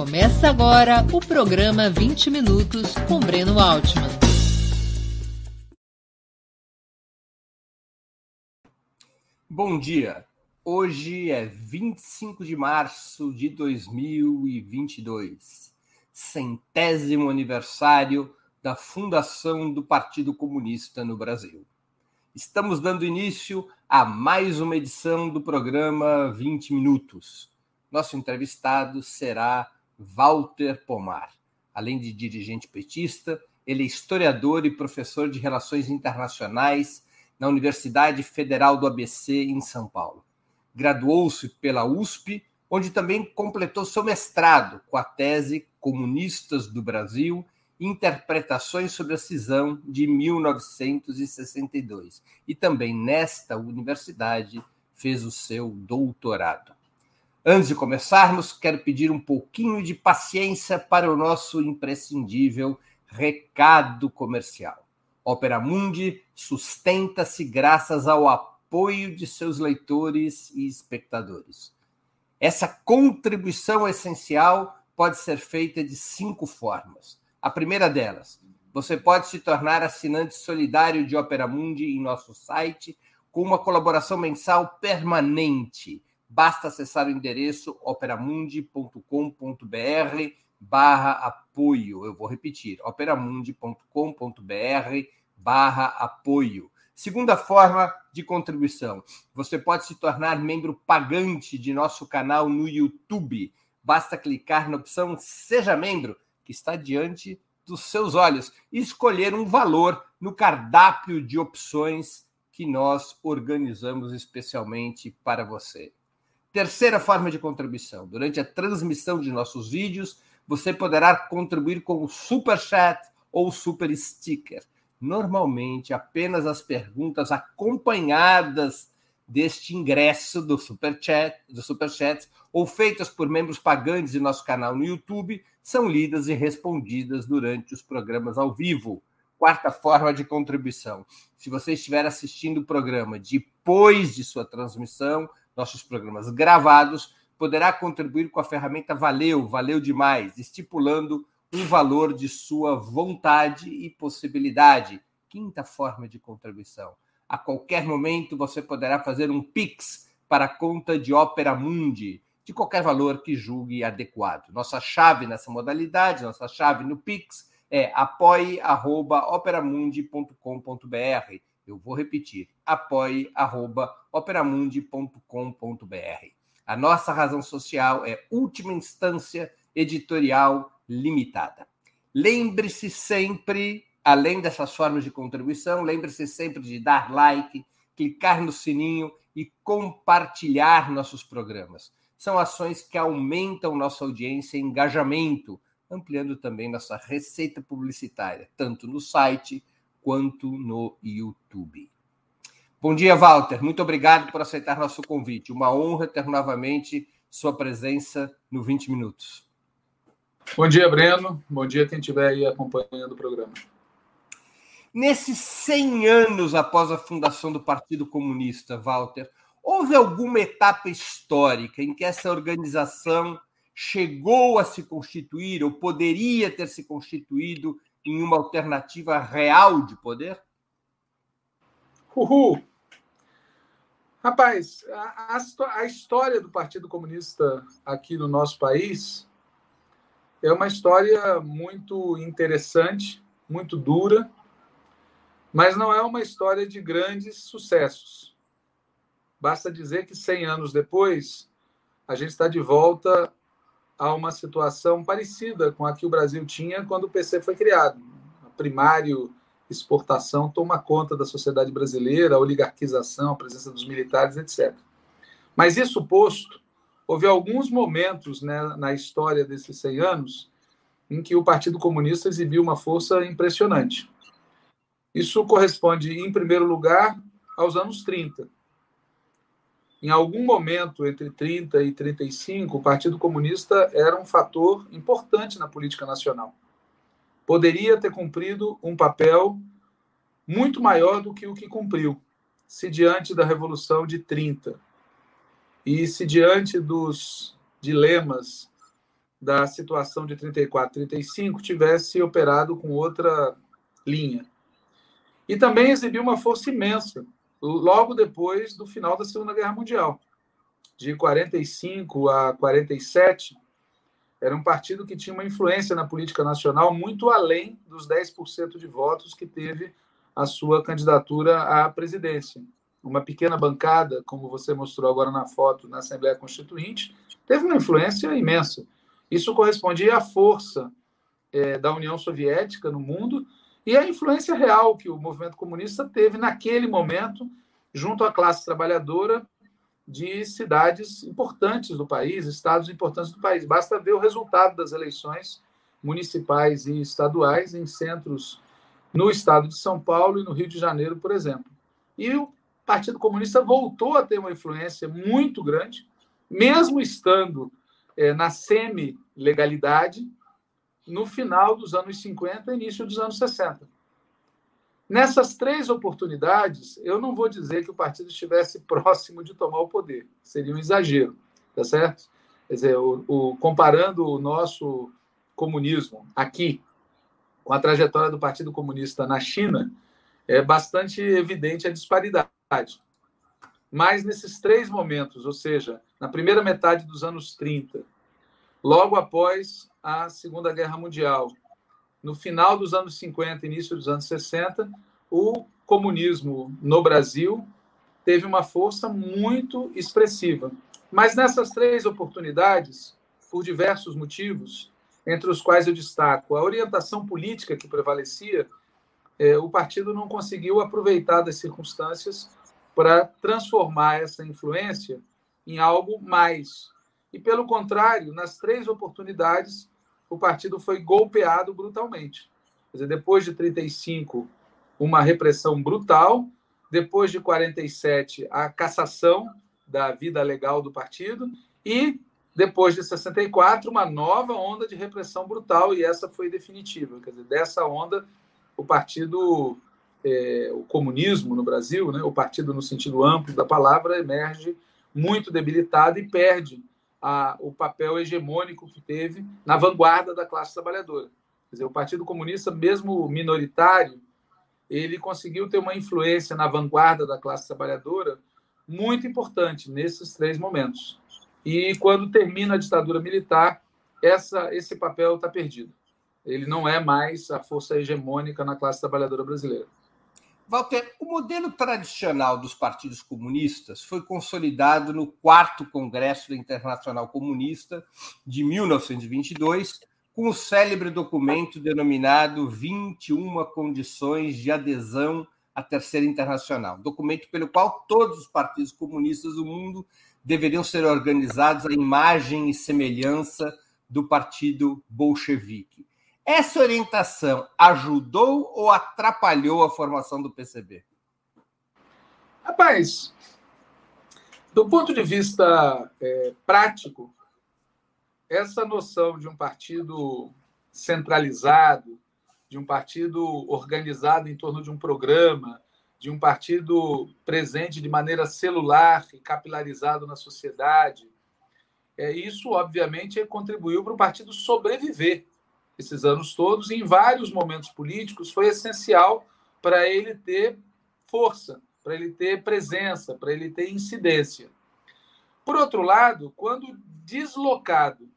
Começa agora o programa 20 Minutos com Breno Altman. Bom dia. Hoje é 25 de março de 2022, centésimo aniversário da fundação do Partido Comunista no Brasil. Estamos dando início a mais uma edição do programa 20 Minutos. Nosso entrevistado será Walter Pomar. Além de dirigente petista, ele é historiador e professor de Relações Internacionais na Universidade Federal do ABC, em São Paulo. Graduou-se pela USP, onde também completou seu mestrado com a tese Comunistas do Brasil Interpretações sobre a Cisão de 1962. E também nesta universidade fez o seu doutorado. Antes de começarmos, quero pedir um pouquinho de paciência para o nosso imprescindível recado comercial. Opera Mundi sustenta-se graças ao apoio de seus leitores e espectadores. Essa contribuição essencial pode ser feita de cinco formas. A primeira delas, você pode se tornar assinante solidário de Opera Mundi em nosso site com uma colaboração mensal permanente Basta acessar o endereço operamundi.com.br barra apoio. Eu vou repetir, operamundi.com.br barra apoio. Segunda forma de contribuição, você pode se tornar membro pagante de nosso canal no YouTube. Basta clicar na opção Seja Membro, que está diante dos seus olhos, e escolher um valor no cardápio de opções que nós organizamos especialmente para você. Terceira forma de contribuição: durante a transmissão de nossos vídeos, você poderá contribuir com o Super Chat ou Super Sticker. Normalmente, apenas as perguntas acompanhadas deste ingresso do Super Chat, do Super Chat, ou feitas por membros pagantes de nosso canal no YouTube, são lidas e respondidas durante os programas ao vivo. Quarta forma de contribuição: se você estiver assistindo o programa depois de sua transmissão, nossos programas gravados, poderá contribuir com a ferramenta Valeu, valeu demais, estipulando um valor de sua vontade e possibilidade. Quinta forma de contribuição. A qualquer momento você poderá fazer um Pix para a conta de Opera Mundi, de qualquer valor que julgue adequado. Nossa chave nessa modalidade, nossa chave no Pix é apoie.operamundi.com.br eu vou repetir: apoie.operamundi.com.br. A nossa razão social é última instância editorial limitada. Lembre-se sempre, além dessas formas de contribuição, lembre-se sempre de dar like, clicar no sininho e compartilhar nossos programas. São ações que aumentam nossa audiência e engajamento, ampliando também nossa receita publicitária, tanto no site quanto no YouTube. Bom dia, Walter. Muito obrigado por aceitar nosso convite. Uma honra ter novamente sua presença no 20 Minutos. Bom dia, Breno. Bom dia quem estiver aí acompanhando o programa. Nesses 100 anos após a fundação do Partido Comunista, Walter, houve alguma etapa histórica em que essa organização chegou a se constituir ou poderia ter se constituído em uma alternativa real de poder? Uhul! Rapaz, a, a, a, história do Partido Comunista aqui no nosso país é uma história muito interessante, muito dura, mas não é uma história de grandes sucessos. Basta dizer que 100 anos depois, a gente está de volta a uma situação parecida com a que o Brasil tinha quando o PC foi criado. A primário exportação toma conta da sociedade brasileira, a oligarquização, a presença dos militares, etc. Mas isso posto, houve alguns momentos né, na história desses 100 anos em que o Partido Comunista exibiu uma força impressionante. Isso corresponde, em primeiro lugar, aos anos 30, em algum momento entre 30 e 35, o Partido Comunista era um fator importante na política nacional. Poderia ter cumprido um papel muito maior do que o que cumpriu, se diante da Revolução de 30 e se diante dos dilemas da situação de 34, 35 tivesse operado com outra linha. E também exibiu uma força imensa logo depois do final da Segunda Guerra Mundial. De 45 a 47, era um partido que tinha uma influência na política nacional muito além dos 10% de votos que teve a sua candidatura à presidência. Uma pequena bancada, como você mostrou agora na foto, na Assembleia Constituinte, teve uma influência imensa. Isso correspondia à força é, da União Soviética no mundo e à influência real que o movimento comunista teve naquele momento junto à classe trabalhadora de cidades importantes do país, estados importantes do país. Basta ver o resultado das eleições municipais e estaduais em centros no estado de São Paulo e no Rio de Janeiro, por exemplo. E o Partido Comunista voltou a ter uma influência muito grande, mesmo estando é, na semi-legalidade, no final dos anos 50 e início dos anos 60. Nessas três oportunidades, eu não vou dizer que o partido estivesse próximo de tomar o poder, seria um exagero, tá certo? Quer dizer, o, o, comparando o nosso comunismo aqui com a trajetória do Partido Comunista na China, é bastante evidente a disparidade. Mas nesses três momentos, ou seja, na primeira metade dos anos 30, logo após a Segunda Guerra Mundial no final dos anos 50, início dos anos 60, o comunismo no Brasil teve uma força muito expressiva. Mas nessas três oportunidades, por diversos motivos, entre os quais eu destaco a orientação política que prevalecia, é, o partido não conseguiu aproveitar das circunstâncias para transformar essa influência em algo mais. E, pelo contrário, nas três oportunidades, o partido foi golpeado brutalmente. Quer dizer, depois de 35, uma repressão brutal, depois de 47, a cassação da vida legal do partido e depois de 64, uma nova onda de repressão brutal e essa foi definitiva. Quer dizer, dessa onda, o partido, é, o comunismo no Brasil, né, o partido no sentido amplo da palavra, emerge muito debilitado e perde a, o papel hegemônico que teve na vanguarda da classe trabalhadora. Quer dizer, o Partido Comunista, mesmo minoritário, ele conseguiu ter uma influência na vanguarda da classe trabalhadora muito importante nesses três momentos. E quando termina a ditadura militar, essa, esse papel está perdido. Ele não é mais a força hegemônica na classe trabalhadora brasileira. Walter, o modelo tradicional dos partidos comunistas foi consolidado no quarto Congresso da Internacional Comunista de 1922, com o célebre documento denominado 21 Condições de Adesão à Terceira Internacional, documento pelo qual todos os partidos comunistas do mundo deveriam ser organizados à imagem e semelhança do partido bolchevique. Essa orientação ajudou ou atrapalhou a formação do PCB? Rapaz, do ponto de vista é, prático, essa noção de um partido centralizado, de um partido organizado em torno de um programa, de um partido presente de maneira celular e capilarizado na sociedade, é, isso, obviamente, contribuiu para o partido sobreviver esses anos todos, e em vários momentos políticos foi essencial para ele ter força, para ele ter presença, para ele ter incidência. Por outro lado, quando deslocado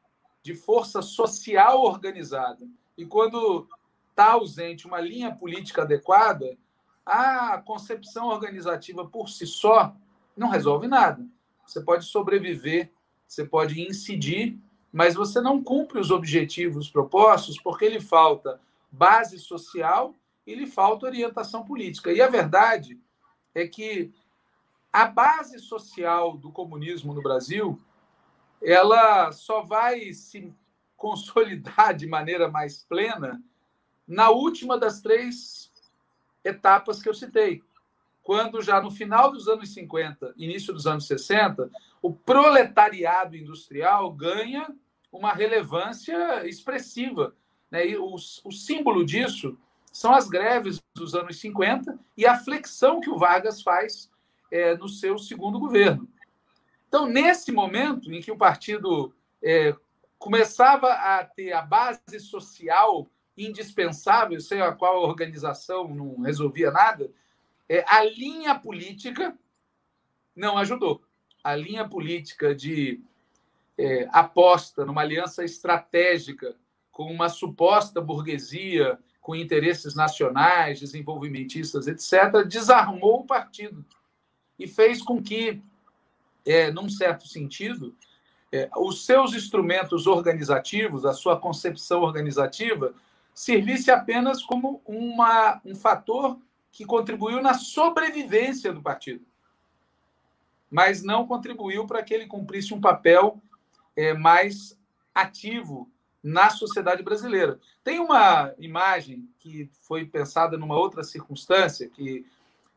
de força social organizada e quando está ausente uma linha política adequada, a concepção organizativa por si só não resolve nada. Você pode sobreviver, você pode incidir mas você não cumpre os objetivos propostos porque lhe falta base social e lhe falta orientação política. E a verdade é que a base social do comunismo no Brasil ela só vai se consolidar de maneira mais plena na última das três etapas que eu citei. Quando já no final dos anos 50, início dos anos 60, o proletariado industrial ganha uma relevância expressiva. Né? E o, o símbolo disso são as greves dos anos 50 e a flexão que o Vargas faz é, no seu segundo governo. Então, nesse momento em que o partido é, começava a ter a base social indispensável, sem a qual a organização não resolvia nada, é, a linha política não ajudou. A linha política de é, aposta numa aliança estratégica com uma suposta burguesia com interesses nacionais, desenvolvimentistas, etc., desarmou o partido e fez com que, é, num certo sentido, é, os seus instrumentos organizativos, a sua concepção organizativa, servisse apenas como uma, um fator que contribuiu na sobrevivência do partido, mas não contribuiu para que ele cumprisse um papel é, mais ativo na sociedade brasileira. Tem uma imagem que foi pensada numa outra circunstância, que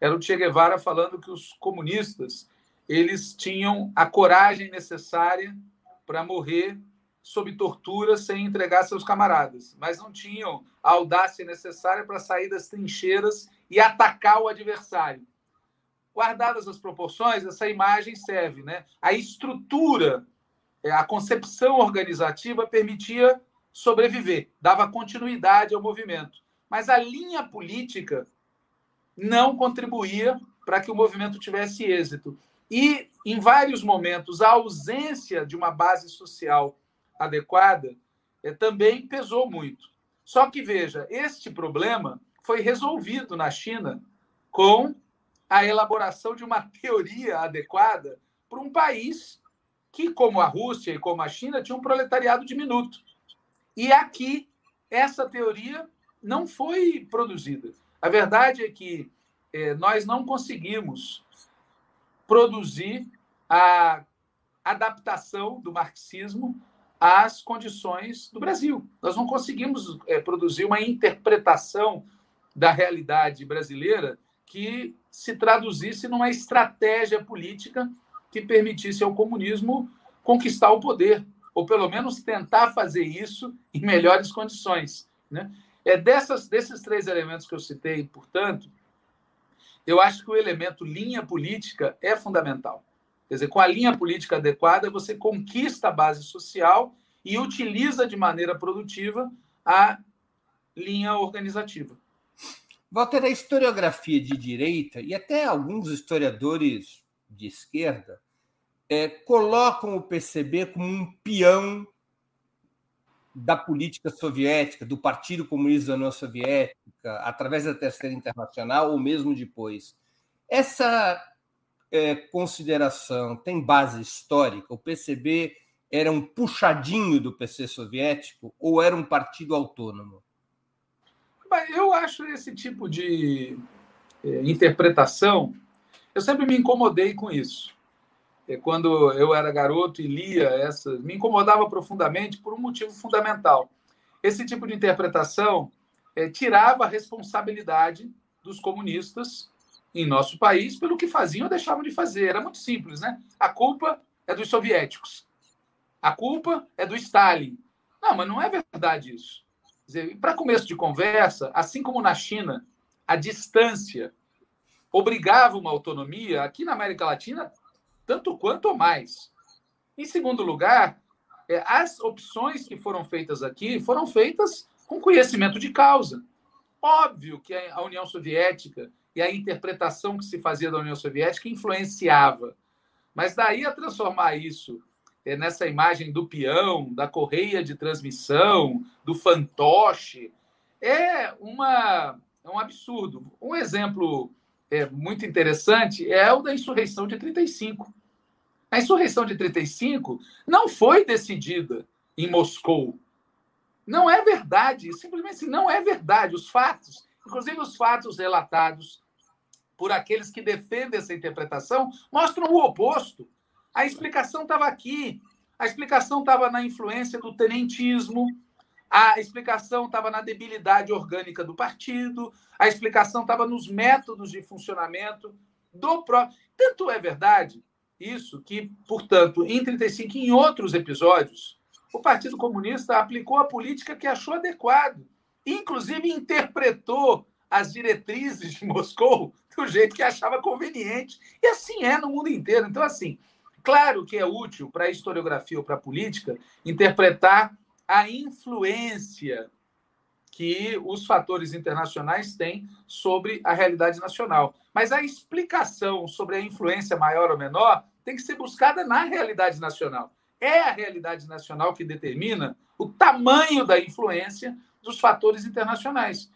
era o Che Guevara falando que os comunistas eles tinham a coragem necessária para morrer sob tortura sem entregar seus camaradas, mas não tinham a audácia necessária para sair das trincheiras e atacar o adversário. Guardadas as proporções, essa imagem serve, né? A estrutura a concepção organizativa permitia sobreviver, dava continuidade ao movimento. Mas a linha política não contribuía para que o movimento tivesse êxito. E, em vários momentos, a ausência de uma base social adequada é, também pesou muito. Só que, veja, este problema foi resolvido na China com a elaboração de uma teoria adequada para um país que, como a Rússia e como a China, tinha um proletariado diminuto. E aqui, essa teoria não foi produzida. A verdade é que é, nós não conseguimos produzir a adaptação do marxismo às condições do Brasil. Nós não conseguimos é, produzir uma interpretação da realidade brasileira que se traduzisse numa estratégia política que permitisse ao comunismo conquistar o poder, ou pelo menos tentar fazer isso em melhores condições. Né? É dessas, desses três elementos que eu citei, portanto, eu acho que o elemento linha política é fundamental. Quer dizer, com a linha política adequada, você conquista a base social e utiliza de maneira produtiva a linha organizativa. Walter, a historiografia de direita e até alguns historiadores de esquerda é, colocam o PCB como um peão da política soviética, do Partido Comunista da União Soviética, através da Terceira Internacional ou mesmo depois. Essa é, consideração tem base histórica? O PCB era um puxadinho do PC soviético ou era um partido autônomo? Eu acho esse tipo de é, interpretação eu sempre me incomodei com isso. Quando eu era garoto e lia essas, me incomodava profundamente por um motivo fundamental. Esse tipo de interpretação é, tirava a responsabilidade dos comunistas em nosso país pelo que faziam ou deixavam de fazer. Era muito simples, né? A culpa é dos soviéticos. A culpa é do Stalin. Não, mas não é verdade isso. Para começo de conversa, assim como na China, a distância obrigava uma autonomia, aqui na América Latina, tanto quanto ou mais. Em segundo lugar, é, as opções que foram feitas aqui foram feitas com conhecimento de causa. Óbvio que a União Soviética e a interpretação que se fazia da União Soviética influenciava, mas daí a transformar isso é, nessa imagem do peão, da correia de transmissão, do fantoche, é, uma, é um absurdo. Um exemplo é, muito interessante é o da insurreição de 35. A insurreição de 35 não foi decidida em Moscou. Não é verdade, simplesmente não é verdade. Os fatos, inclusive os fatos relatados por aqueles que defendem essa interpretação, mostram o oposto. A explicação estava aqui. A explicação estava na influência do tenentismo, a explicação estava na debilidade orgânica do partido, a explicação estava nos métodos de funcionamento do próprio. Tanto é verdade isso que, portanto, em 35 em outros episódios, o Partido Comunista aplicou a política que achou adequado, inclusive interpretou as diretrizes de Moscou do jeito que achava conveniente. E assim é no mundo inteiro. Então, assim, Claro que é útil para a historiografia ou para a política interpretar a influência que os fatores internacionais têm sobre a realidade nacional. Mas a explicação sobre a influência maior ou menor tem que ser buscada na realidade nacional. É a realidade nacional que determina o tamanho da influência dos fatores internacionais.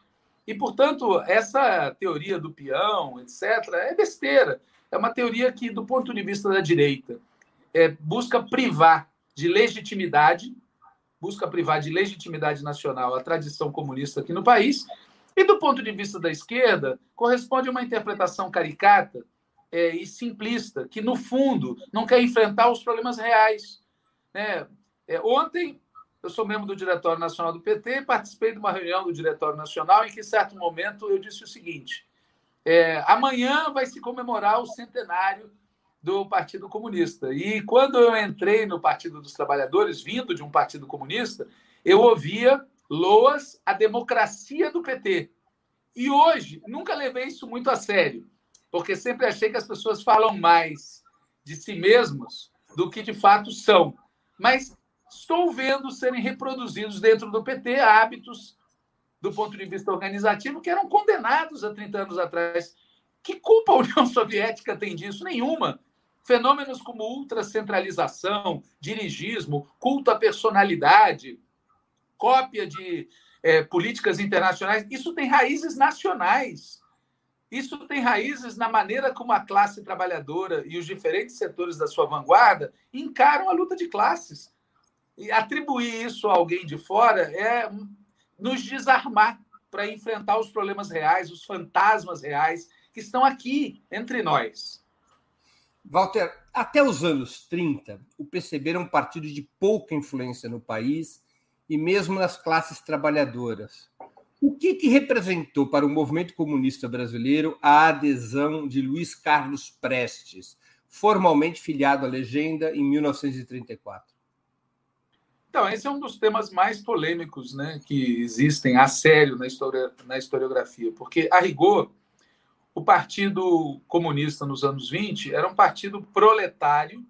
E, portanto, essa teoria do peão, etc., é besteira. É uma teoria que, do ponto de vista da direita, é, busca privar de legitimidade, busca privar de legitimidade nacional a tradição comunista aqui no país, e, do ponto de vista da esquerda, corresponde a uma interpretação caricata é, e simplista, que, no fundo, não quer enfrentar os problemas reais. Né? É, ontem, eu sou membro do Diretório Nacional do PT, participei de uma reunião do Diretório Nacional em que, em certo momento, eu disse o seguinte: é, amanhã vai se comemorar o centenário do Partido Comunista. E quando eu entrei no Partido dos Trabalhadores, vindo de um Partido Comunista, eu ouvia loas à democracia do PT. E hoje, nunca levei isso muito a sério, porque sempre achei que as pessoas falam mais de si mesmos do que de fato são. Mas estou vendo serem reproduzidos dentro do PT hábitos, do ponto de vista organizativo, que eram condenados há 30 anos atrás. Que culpa a União Soviética tem disso? Nenhuma. Fenômenos como ultracentralização, dirigismo, culto à personalidade, cópia de é, políticas internacionais, isso tem raízes nacionais. Isso tem raízes na maneira como a classe trabalhadora e os diferentes setores da sua vanguarda encaram a luta de classes. E atribuir isso a alguém de fora é nos desarmar para enfrentar os problemas reais, os fantasmas reais que estão aqui entre nós. Walter, até os anos 30, o PCB era um partido de pouca influência no país e mesmo nas classes trabalhadoras. O que, que representou para o movimento comunista brasileiro a adesão de Luiz Carlos Prestes, formalmente filiado à legenda em 1934? Então, esse é um dos temas mais polêmicos né, que existem a sério na, história, na historiografia, porque, a rigor, o Partido Comunista nos anos 20 era um partido proletário,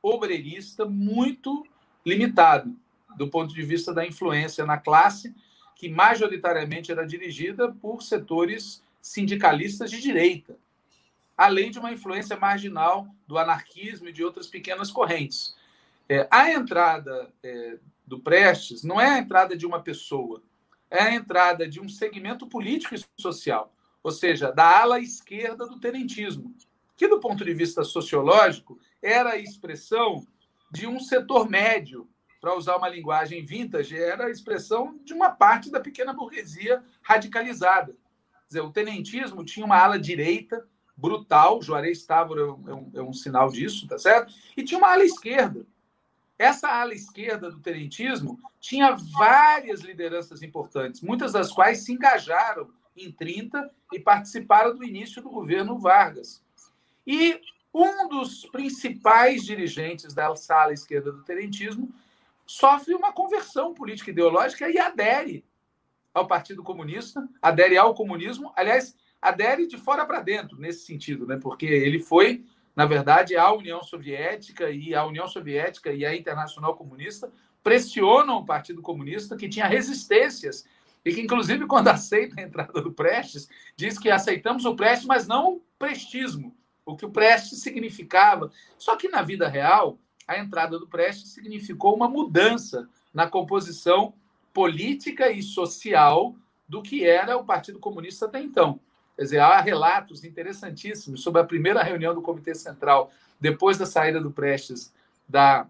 obreirista, muito limitado do ponto de vista da influência na classe, que majoritariamente era dirigida por setores sindicalistas de direita, além de uma influência marginal do anarquismo e de outras pequenas correntes. É, a entrada é, do Prestes não é a entrada de uma pessoa, é a entrada de um segmento político e social, ou seja, da ala esquerda do tenentismo, que, do ponto de vista sociológico, era a expressão de um setor médio, para usar uma linguagem vintage, era a expressão de uma parte da pequena burguesia radicalizada. Quer dizer, o tenentismo tinha uma ala direita brutal, Juarez Távora é um, é um sinal disso, tá certo? E tinha uma ala esquerda, essa ala esquerda do tenentismo tinha várias lideranças importantes, muitas das quais se engajaram em 30 e participaram do início do governo Vargas. E um dos principais dirigentes da ala esquerda do tenentismo sofre uma conversão política ideológica e adere ao Partido Comunista, adere ao comunismo, aliás, adere de fora para dentro, nesse sentido, né? porque ele foi na verdade, a União Soviética e a União Soviética e a Internacional Comunista pressionam o Partido Comunista, que tinha resistências e que, inclusive, quando aceita a entrada do Prestes, diz que aceitamos o Prestes, mas não o prestismo, o que o Prestes significava. Só que, na vida real, a entrada do Prestes significou uma mudança na composição política e social do que era o Partido Comunista até então. Quer dizer, há relatos interessantíssimos sobre a primeira reunião do Comitê Central, depois da saída do Prestes da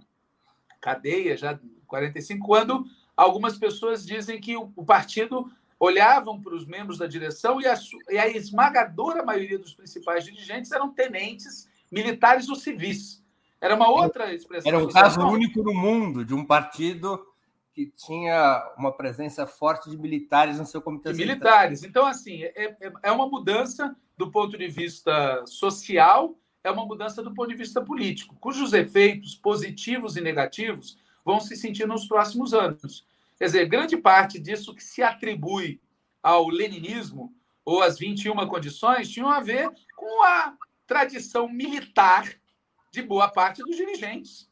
cadeia, já em 45, quando algumas pessoas dizem que o, partido olhavam para os membros da direção e a, e a esmagadora maioria dos principais dirigentes eram tenentes militares ou civis. Era uma outra expressão. Era um caso único no mundo de um partido que tinha uma presença forte de militares no seu comitê. De militares. Então, assim, é, é, é uma mudança do ponto de vista social, é uma mudança do ponto de vista político, cujos efeitos positivos e negativos vão se sentir nos próximos anos. Quer dizer, grande parte disso que se atribui ao leninismo ou às 21 condições tinham a ver com a tradição militar de boa parte dos dirigentes.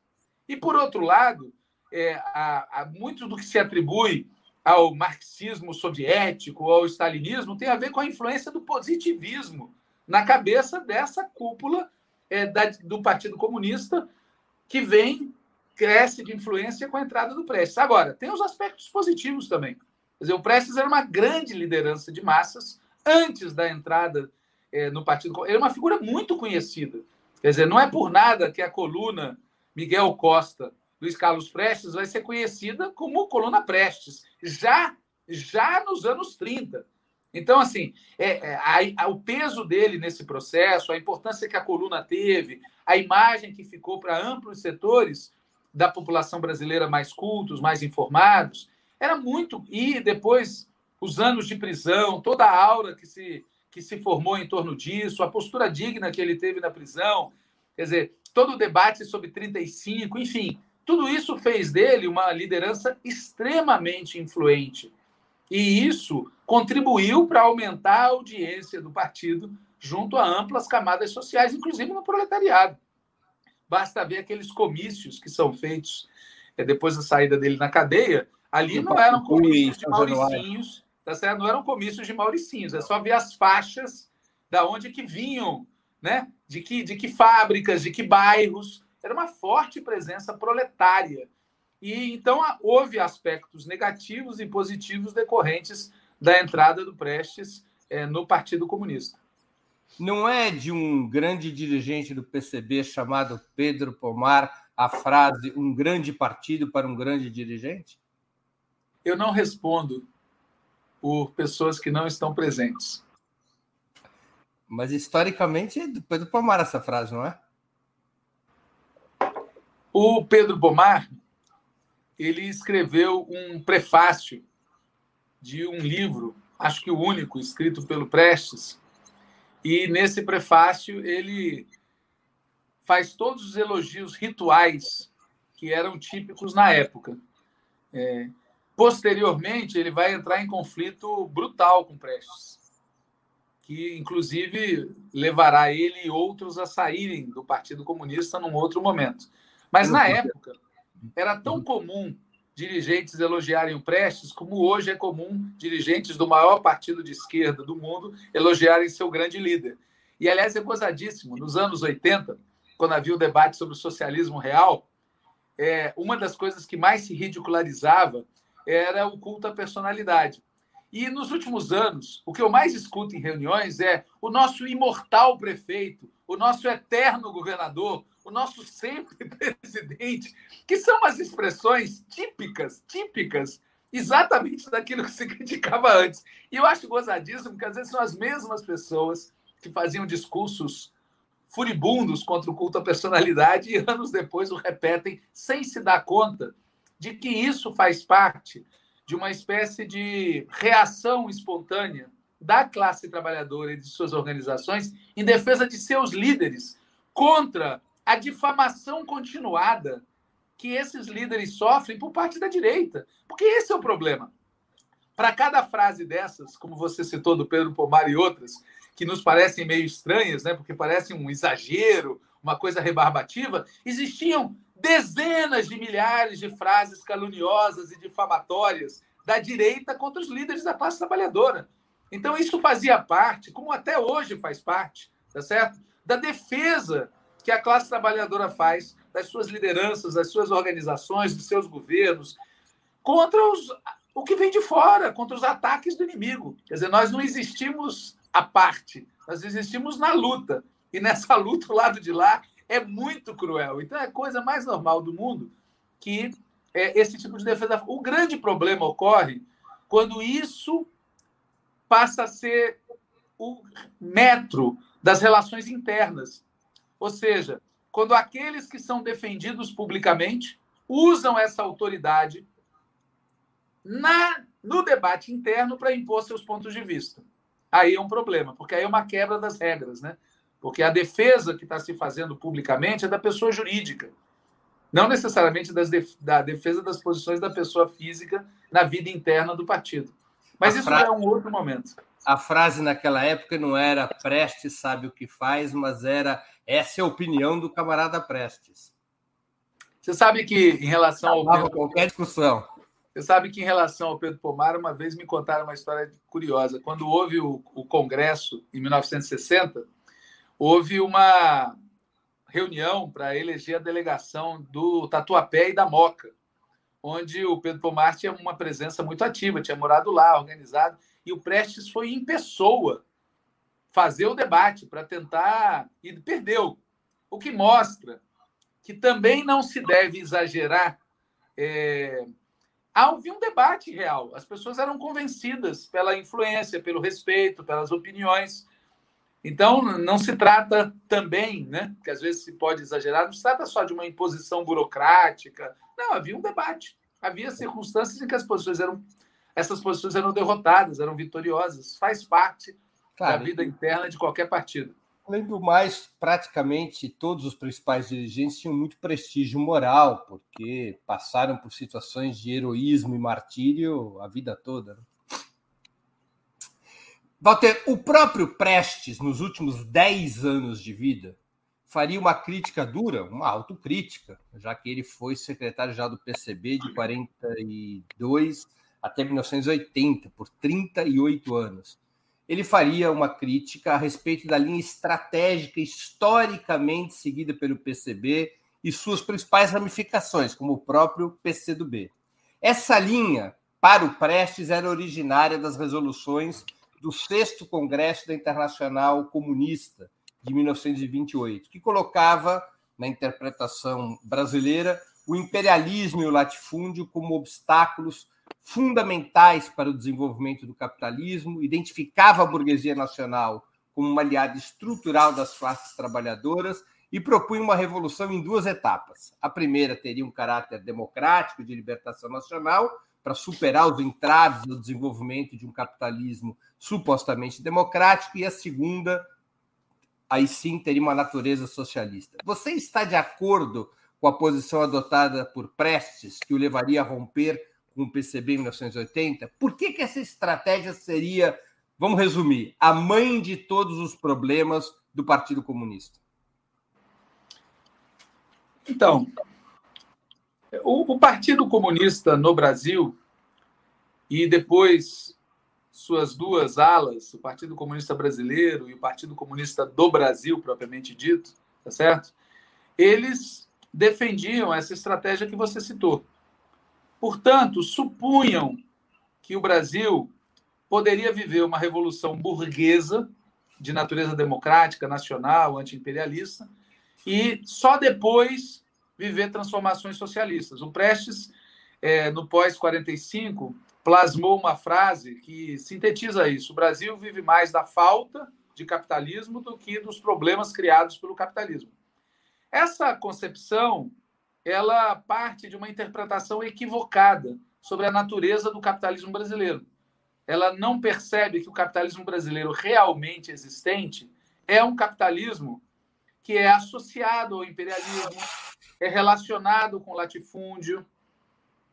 E, por outro lado, é, a, a, muito do que se atribui ao marxismo soviético ou ao stalinismo tem a ver com a influência do positivismo na cabeça dessa cúpula é, da, do Partido Comunista que vem, cresce de influência com a entrada do Prestes. Agora, tem os aspectos positivos também. Quer dizer, o Prestes era uma grande liderança de massas antes da entrada é, no Partido. Ele é uma figura muito conhecida. Quer dizer, não é por nada que a coluna Miguel Costa, Luiz Carlos Prestes, vai ser conhecida como coluna Prestes, já, já nos anos 30. Então, assim, é, é a, a, o peso dele nesse processo, a importância que a coluna teve, a imagem que ficou para amplos setores da população brasileira mais cultos, mais informados, era muito. E depois, os anos de prisão, toda a aura que se, que se formou em torno disso, a postura digna que ele teve na prisão, quer dizer, todo o debate sobre 35, enfim, tudo isso fez dele uma liderança extremamente influente. E isso contribuiu para aumentar a audiência do partido junto a amplas camadas sociais, inclusive no proletariado. Basta ver aqueles comícios que são feitos é, depois da saída dele na cadeia. Ali não eram comícios de Mauricinhos, tá certo? não eram comícios de Mauricinhos, é só ver as faixas da onde que vinham, né? de, que, de que fábricas, de que bairros. Era uma forte presença proletária. E então houve aspectos negativos e positivos decorrentes da entrada do Prestes é, no Partido Comunista. Não é de um grande dirigente do PCB chamado Pedro Pomar a frase um grande partido para um grande dirigente? Eu não respondo por pessoas que não estão presentes. Mas historicamente é do Pedro Pomar essa frase, não é? O Pedro Pomar ele escreveu um prefácio de um livro, acho que o único, escrito pelo Prestes. E nesse prefácio ele faz todos os elogios rituais que eram típicos na época. É, posteriormente, ele vai entrar em conflito brutal com Prestes, que inclusive levará ele e outros a saírem do Partido Comunista num outro momento. Mas na época era tão comum dirigentes elogiarem o Prestes, como hoje é comum dirigentes do maior partido de esquerda do mundo elogiarem seu grande líder. E, aliás, é gozadíssimo. Nos anos 80, quando havia o debate sobre o socialismo real, é, uma das coisas que mais se ridicularizava era o culto à personalidade. E nos últimos anos, o que eu mais escuto em reuniões é o nosso imortal prefeito, o nosso eterno governador, o nosso sempre presidente, que são as expressões típicas, típicas, exatamente daquilo que se criticava antes. E eu acho gozadíssimo, porque às vezes são as mesmas pessoas que faziam discursos furibundos contra o culto à personalidade e anos depois o repetem sem se dar conta de que isso faz parte de uma espécie de reação espontânea da classe trabalhadora e de suas organizações em defesa de seus líderes contra a difamação continuada que esses líderes sofrem por parte da direita. Porque esse é o problema. Para cada frase dessas, como você citou do Pedro Pomar e outras, que nos parecem meio estranhas, né, porque parecem um exagero, uma coisa rebarbativa, existiam dezenas de milhares de frases caluniosas e difamatórias da direita contra os líderes da classe trabalhadora. Então, isso fazia parte, como até hoje faz parte, tá certo? Da defesa que a classe trabalhadora faz das suas lideranças, das suas organizações, dos seus governos, contra os, o que vem de fora, contra os ataques do inimigo. Quer dizer, nós não existimos à parte, nós existimos na luta. E nessa luta, o lado de lá é muito cruel. Então, é a coisa mais normal do mundo que é esse tipo de defesa. O grande problema ocorre quando isso passa a ser o metro das relações internas. Ou seja, quando aqueles que são defendidos publicamente usam essa autoridade na, no debate interno para impor seus pontos de vista. Aí é um problema, porque aí é uma quebra das regras, né? Porque a defesa que está se fazendo publicamente é da pessoa jurídica, não necessariamente def da defesa das posições da pessoa física na vida interna do partido. Mas a isso fra... é um outro momento. A frase naquela época não era Prestes sabe o que faz, mas era essa é a opinião do camarada Prestes. Você sabe que em relação ao Pedro, qualquer discussão. Você sabe que em relação ao Pedro Pomar, uma vez me contaram uma história curiosa. Quando houve o, o Congresso em 1960, houve uma reunião para eleger a delegação do Tatuapé e da Moca, onde o Pedro Pomar tinha uma presença muito ativa, tinha morado lá, organizado, e o Prestes foi em pessoa fazer o debate para tentar e perdeu. O que mostra que também não se deve exagerar. É... Havia um debate real. As pessoas eram convencidas pela influência, pelo respeito, pelas opiniões. Então, não se trata também, né, que às vezes se pode exagerar, não se trata só de uma imposição burocrática. Não, havia um debate. Havia circunstâncias em que as posições eram, essas posições eram derrotadas, eram vitoriosas. Faz parte Claro, da vida interna de qualquer partido. Além do mais, praticamente todos os principais dirigentes tinham muito prestígio moral, porque passaram por situações de heroísmo e martírio a vida toda. Né? Walter, o próprio Prestes, nos últimos 10 anos de vida, faria uma crítica dura, uma autocrítica, já que ele foi secretário já do PCB de 42 até 1980, por 38 anos ele faria uma crítica a respeito da linha estratégica historicamente seguida pelo PCB e suas principais ramificações, como o próprio PCdoB. Essa linha, para o Prestes, era originária das resoluções do sexto Congresso da Internacional Comunista de 1928, que colocava, na interpretação brasileira, o imperialismo e o latifúndio como obstáculos fundamentais para o desenvolvimento do capitalismo, identificava a burguesia nacional como uma aliada estrutural das classes trabalhadoras e propunha uma revolução em duas etapas. A primeira teria um caráter democrático de libertação nacional para superar os entraves do desenvolvimento de um capitalismo supostamente democrático e a segunda aí sim teria uma natureza socialista. Você está de acordo com a posição adotada por Prestes que o levaria a romper com o PCB em 1980, por que, que essa estratégia seria, vamos resumir, a mãe de todos os problemas do Partido Comunista? Então, o, o Partido Comunista no Brasil e depois suas duas alas, o Partido Comunista Brasileiro e o Partido Comunista do Brasil, propriamente dito, tá certo? Eles defendiam essa estratégia que você citou. Portanto, supunham que o Brasil poderia viver uma revolução burguesa de natureza democrática, nacional, anti-imperialista, e só depois viver transformações socialistas. O Prestes, é, no pós-45, plasmou uma frase que sintetiza isso: o Brasil vive mais da falta de capitalismo do que dos problemas criados pelo capitalismo. Essa concepção ela parte de uma interpretação equivocada sobre a natureza do capitalismo brasileiro. Ela não percebe que o capitalismo brasileiro realmente existente é um capitalismo que é associado ao imperialismo, é relacionado com latifúndio,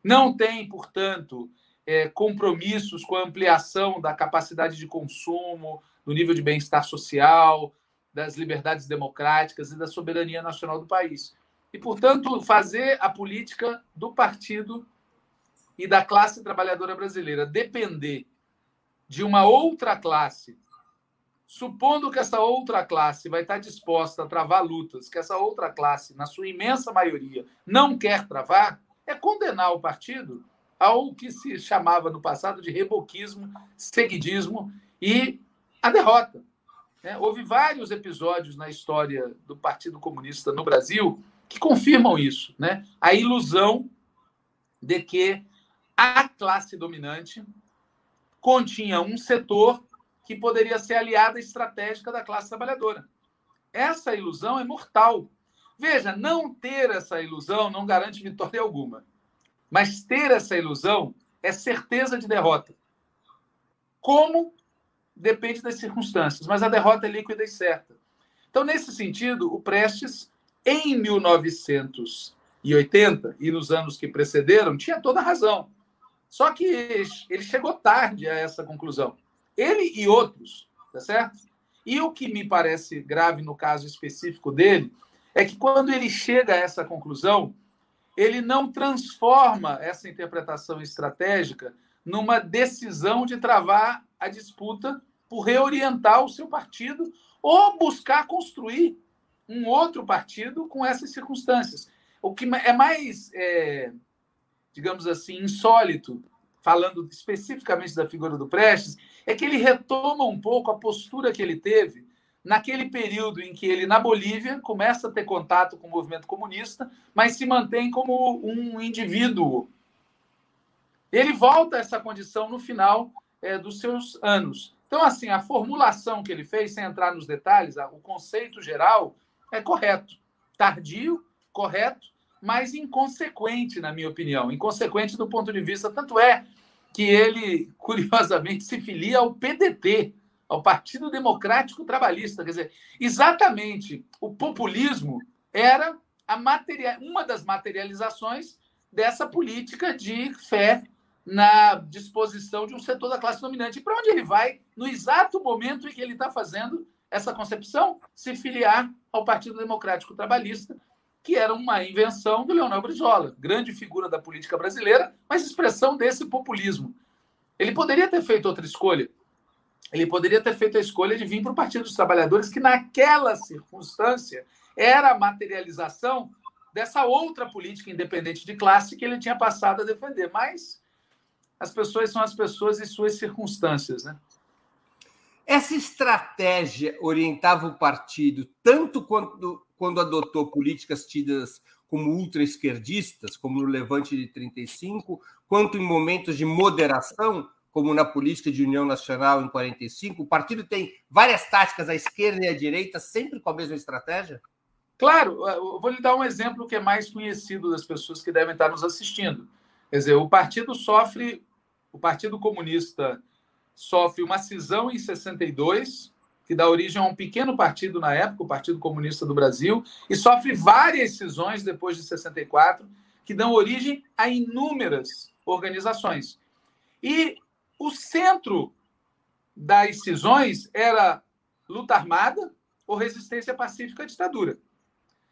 não tem, portanto, é, compromissos com a ampliação da capacidade de consumo, do nível de bem-estar social, das liberdades democráticas e da soberania nacional do país e, portanto, fazer a política do partido e da classe trabalhadora brasileira depender de uma outra classe, supondo que essa outra classe vai estar disposta a travar lutas que essa outra classe, na sua imensa maioria, não quer travar, é condenar o partido ao que se chamava no passado de reboquismo, seguidismo e a derrota. É, houve vários episódios na história do Partido Comunista no Brasil que confirmam isso, né? A ilusão de que a classe dominante continha um setor que poderia ser aliada estratégica da classe trabalhadora. Essa ilusão é mortal. Veja, não ter essa ilusão não garante vitória alguma. Mas ter essa ilusão é certeza de derrota. Como? Depende das circunstâncias, mas a derrota é líquida e certa. Então, nesse sentido, o Prestes em 1980 e nos anos que precederam, tinha toda a razão. Só que ele chegou tarde a essa conclusão. Ele e outros, tá certo? E o que me parece grave no caso específico dele é que quando ele chega a essa conclusão, ele não transforma essa interpretação estratégica numa decisão de travar a disputa por reorientar o seu partido ou buscar construir um outro partido com essas circunstâncias. O que é mais, é, digamos assim, insólito, falando especificamente da figura do Prestes, é que ele retoma um pouco a postura que ele teve naquele período em que ele, na Bolívia, começa a ter contato com o movimento comunista, mas se mantém como um indivíduo. Ele volta a essa condição no final é, dos seus anos. Então, assim, a formulação que ele fez, sem entrar nos detalhes, o conceito geral é correto. Tardio, correto, mas inconsequente, na minha opinião. Inconsequente do ponto de vista, tanto é que ele, curiosamente, se filia ao PDT, ao Partido Democrático Trabalhista. Quer dizer, exatamente o populismo era materia... uma das materializações dessa política de fé na disposição de um setor da classe dominante. Para onde ele vai no exato momento em que ele está fazendo essa concepção? Se filiar ao Partido Democrático Trabalhista, que era uma invenção do Leonel Brizola, grande figura da política brasileira, mas expressão desse populismo. Ele poderia ter feito outra escolha. Ele poderia ter feito a escolha de vir para o Partido dos Trabalhadores, que naquela circunstância era a materialização dessa outra política independente de classe que ele tinha passado a defender. Mas as pessoas são as pessoas e suas circunstâncias, né? Essa estratégia orientava o partido tanto quando, quando adotou políticas tidas como ultra-esquerdistas, como no Levante de 35, quanto em momentos de moderação, como na política de união nacional em 45. O partido tem várias táticas à esquerda e à direita, sempre com a mesma estratégia? Claro, eu vou lhe dar um exemplo que é mais conhecido das pessoas que devem estar nos assistindo. Quer dizer, o partido sofre, o Partido Comunista sofre uma cisão em 62, que dá origem a um pequeno partido na época, o Partido Comunista do Brasil, e sofre várias cisões depois de 64, que dão origem a inúmeras organizações. E o centro das cisões era luta armada ou resistência pacífica à ditadura.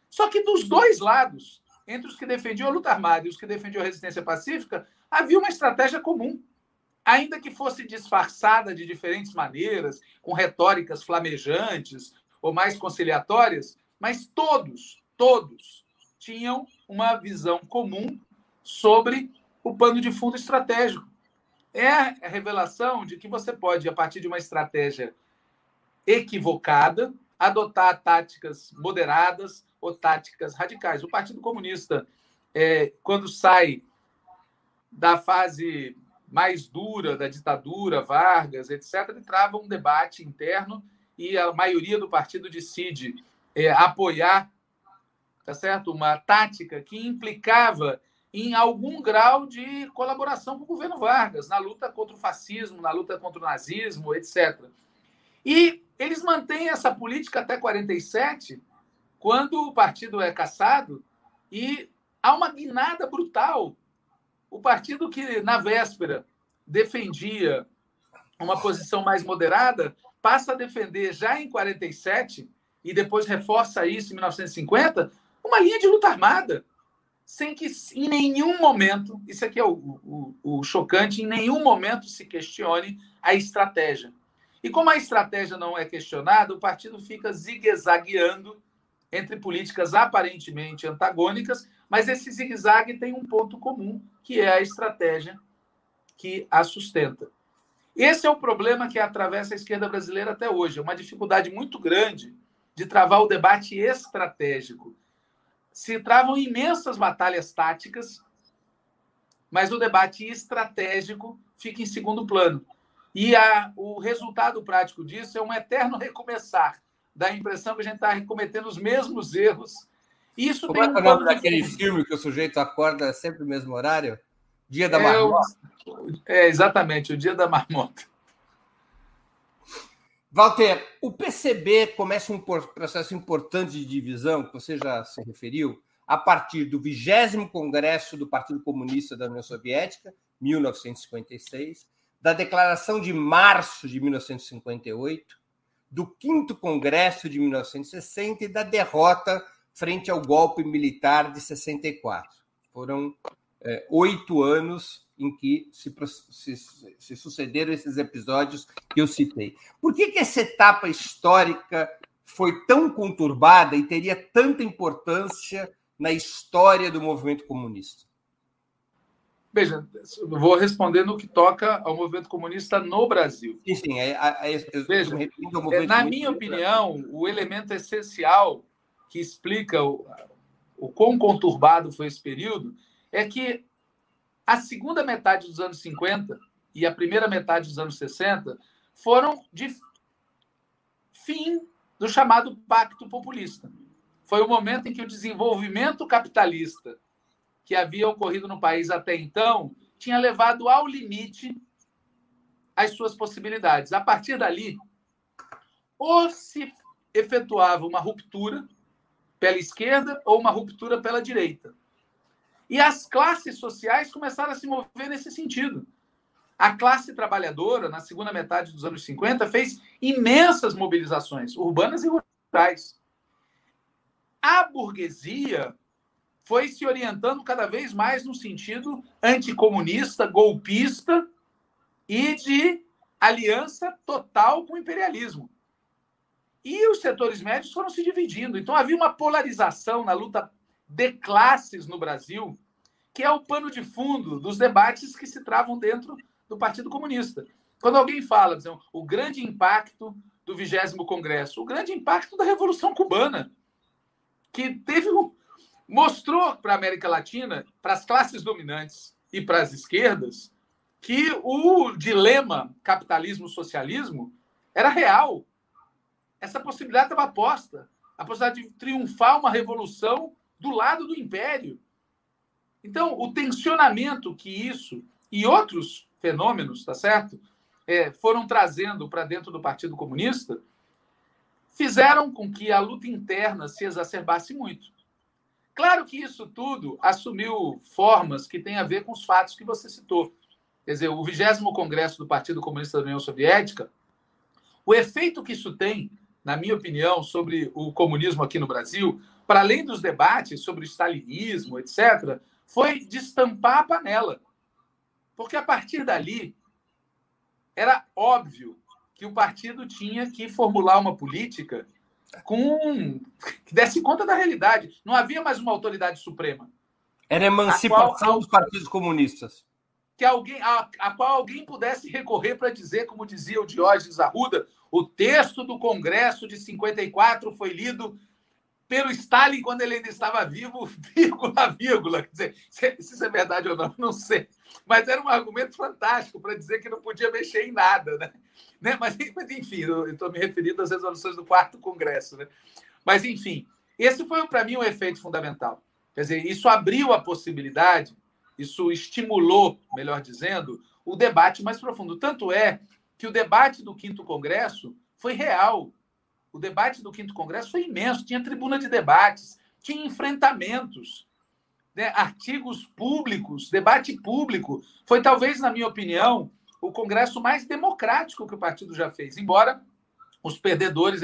Só que dos dois lados, entre os que defendiam a luta armada e os que defendiam a resistência pacífica, havia uma estratégia comum ainda que fosse disfarçada de diferentes maneiras, com retóricas flamejantes ou mais conciliatórias, mas todos, todos tinham uma visão comum sobre o pano de fundo estratégico. É a revelação de que você pode, a partir de uma estratégia equivocada, adotar táticas moderadas ou táticas radicais. O Partido Comunista, é, quando sai da fase mais dura da ditadura, Vargas, etc., ele trava um debate interno e a maioria do partido decide é, apoiar tá certo? uma tática que implicava em algum grau de colaboração com o governo Vargas, na luta contra o fascismo, na luta contra o nazismo, etc. E eles mantêm essa política até 47, quando o partido é caçado, e há uma guinada brutal o partido que, na véspera, defendia uma posição mais moderada, passa a defender já em 47 e depois reforça isso em 1950, uma linha de luta armada, sem que em nenhum momento, isso aqui é o, o, o chocante, em nenhum momento se questione a estratégia. E como a estratégia não é questionada, o partido fica zigue-zagueando entre políticas aparentemente antagônicas, mas esse zigue-zague tem um ponto comum, que é a estratégia que a sustenta. Esse é o problema que atravessa a esquerda brasileira até hoje. É uma dificuldade muito grande de travar o debate estratégico. Se travam imensas batalhas táticas, mas o debate estratégico fica em segundo plano. E a, o resultado prático disso é um eterno recomeçar. Dá a impressão que a gente está cometendo os mesmos erros isso Como é, é o nome daquele filme que o sujeito acorda sempre no mesmo horário? Dia da é Marmota. É, exatamente, o Dia da Marmota. Walter, o PCB começa um processo importante de divisão, que você já se referiu, a partir do 20 Congresso do Partido Comunista da União Soviética, 1956, da Declaração de Março de 1958, do Quinto Congresso de 1960 e da derrota frente ao golpe militar de 64. Foram é, oito anos em que se, se, se, sucederam esses episódios que eu citei. Por que, que essa etapa histórica foi tão conturbada e teria tanta importância na história do movimento comunista? Veja, vou responder no que toca ao movimento comunista no Brasil. Sim, sim. É, é, é, Veja, na minha opinião, o elemento essencial que explica o, o quão conturbado foi esse período é que a segunda metade dos anos 50 e a primeira metade dos anos 60 foram de fim do chamado Pacto Populista. Foi o momento em que o desenvolvimento capitalista que havia ocorrido no país até então tinha levado ao limite as suas possibilidades. A partir dali, ou se efetuava uma ruptura pela esquerda ou uma ruptura pela direita. E as classes sociais começaram a se mover nesse sentido. A classe trabalhadora, na segunda metade dos anos 50, fez imensas mobilizações, urbanas e rurais. A burguesia foi se orientando cada vez mais no sentido anticomunista, golpista e de aliança total com o imperialismo. E os setores médios foram se dividindo. Então havia uma polarização na luta de classes no Brasil, que é o pano de fundo dos debates que se travam dentro do Partido Comunista. Quando alguém fala, exemplo, o grande impacto do vigésimo Congresso, o grande impacto da Revolução Cubana, que teve mostrou para a América Latina, para as classes dominantes e para as esquerdas, que o dilema capitalismo-socialismo era real. Essa possibilidade estava posta. A possibilidade de triunfar uma revolução do lado do império. Então, o tensionamento que isso e outros fenômenos, tá certo? É, foram trazendo para dentro do Partido Comunista, fizeram com que a luta interna se exacerbasse muito. Claro que isso tudo assumiu formas que têm a ver com os fatos que você citou. Quer dizer, o 20 Congresso do Partido Comunista da União Soviética, o efeito que isso tem, na minha opinião, sobre o comunismo aqui no Brasil, para além dos debates sobre o stalinismo, etc., foi destampar a panela. Porque a partir dali, era óbvio que o partido tinha que formular uma política com que desse conta da realidade. Não havia mais uma autoridade suprema. Era emancipação qual, dos partidos comunistas. Que alguém, a, a qual alguém pudesse recorrer para dizer, como dizia o Diógenes Arruda, o texto do Congresso de 54 foi lido pelo Stalin quando ele ainda estava vivo, vírgula, vírgula. Quer dizer, se isso é verdade ou não, não sei. Mas era um argumento fantástico para dizer que não podia mexer em nada, né? né? Mas, mas, enfim, eu estou me referindo às resoluções do quarto Congresso, né? Mas, enfim, esse foi para mim um efeito fundamental. Quer dizer, isso abriu a possibilidade, isso estimulou, melhor dizendo, o debate mais profundo. Tanto é que o debate do quinto Congresso foi real, o debate do quinto congresso foi imenso, tinha tribuna de debates, tinha enfrentamentos, né? artigos públicos, debate público. Foi talvez, na minha opinião, o congresso mais democrático que o partido já fez, embora os perdedores,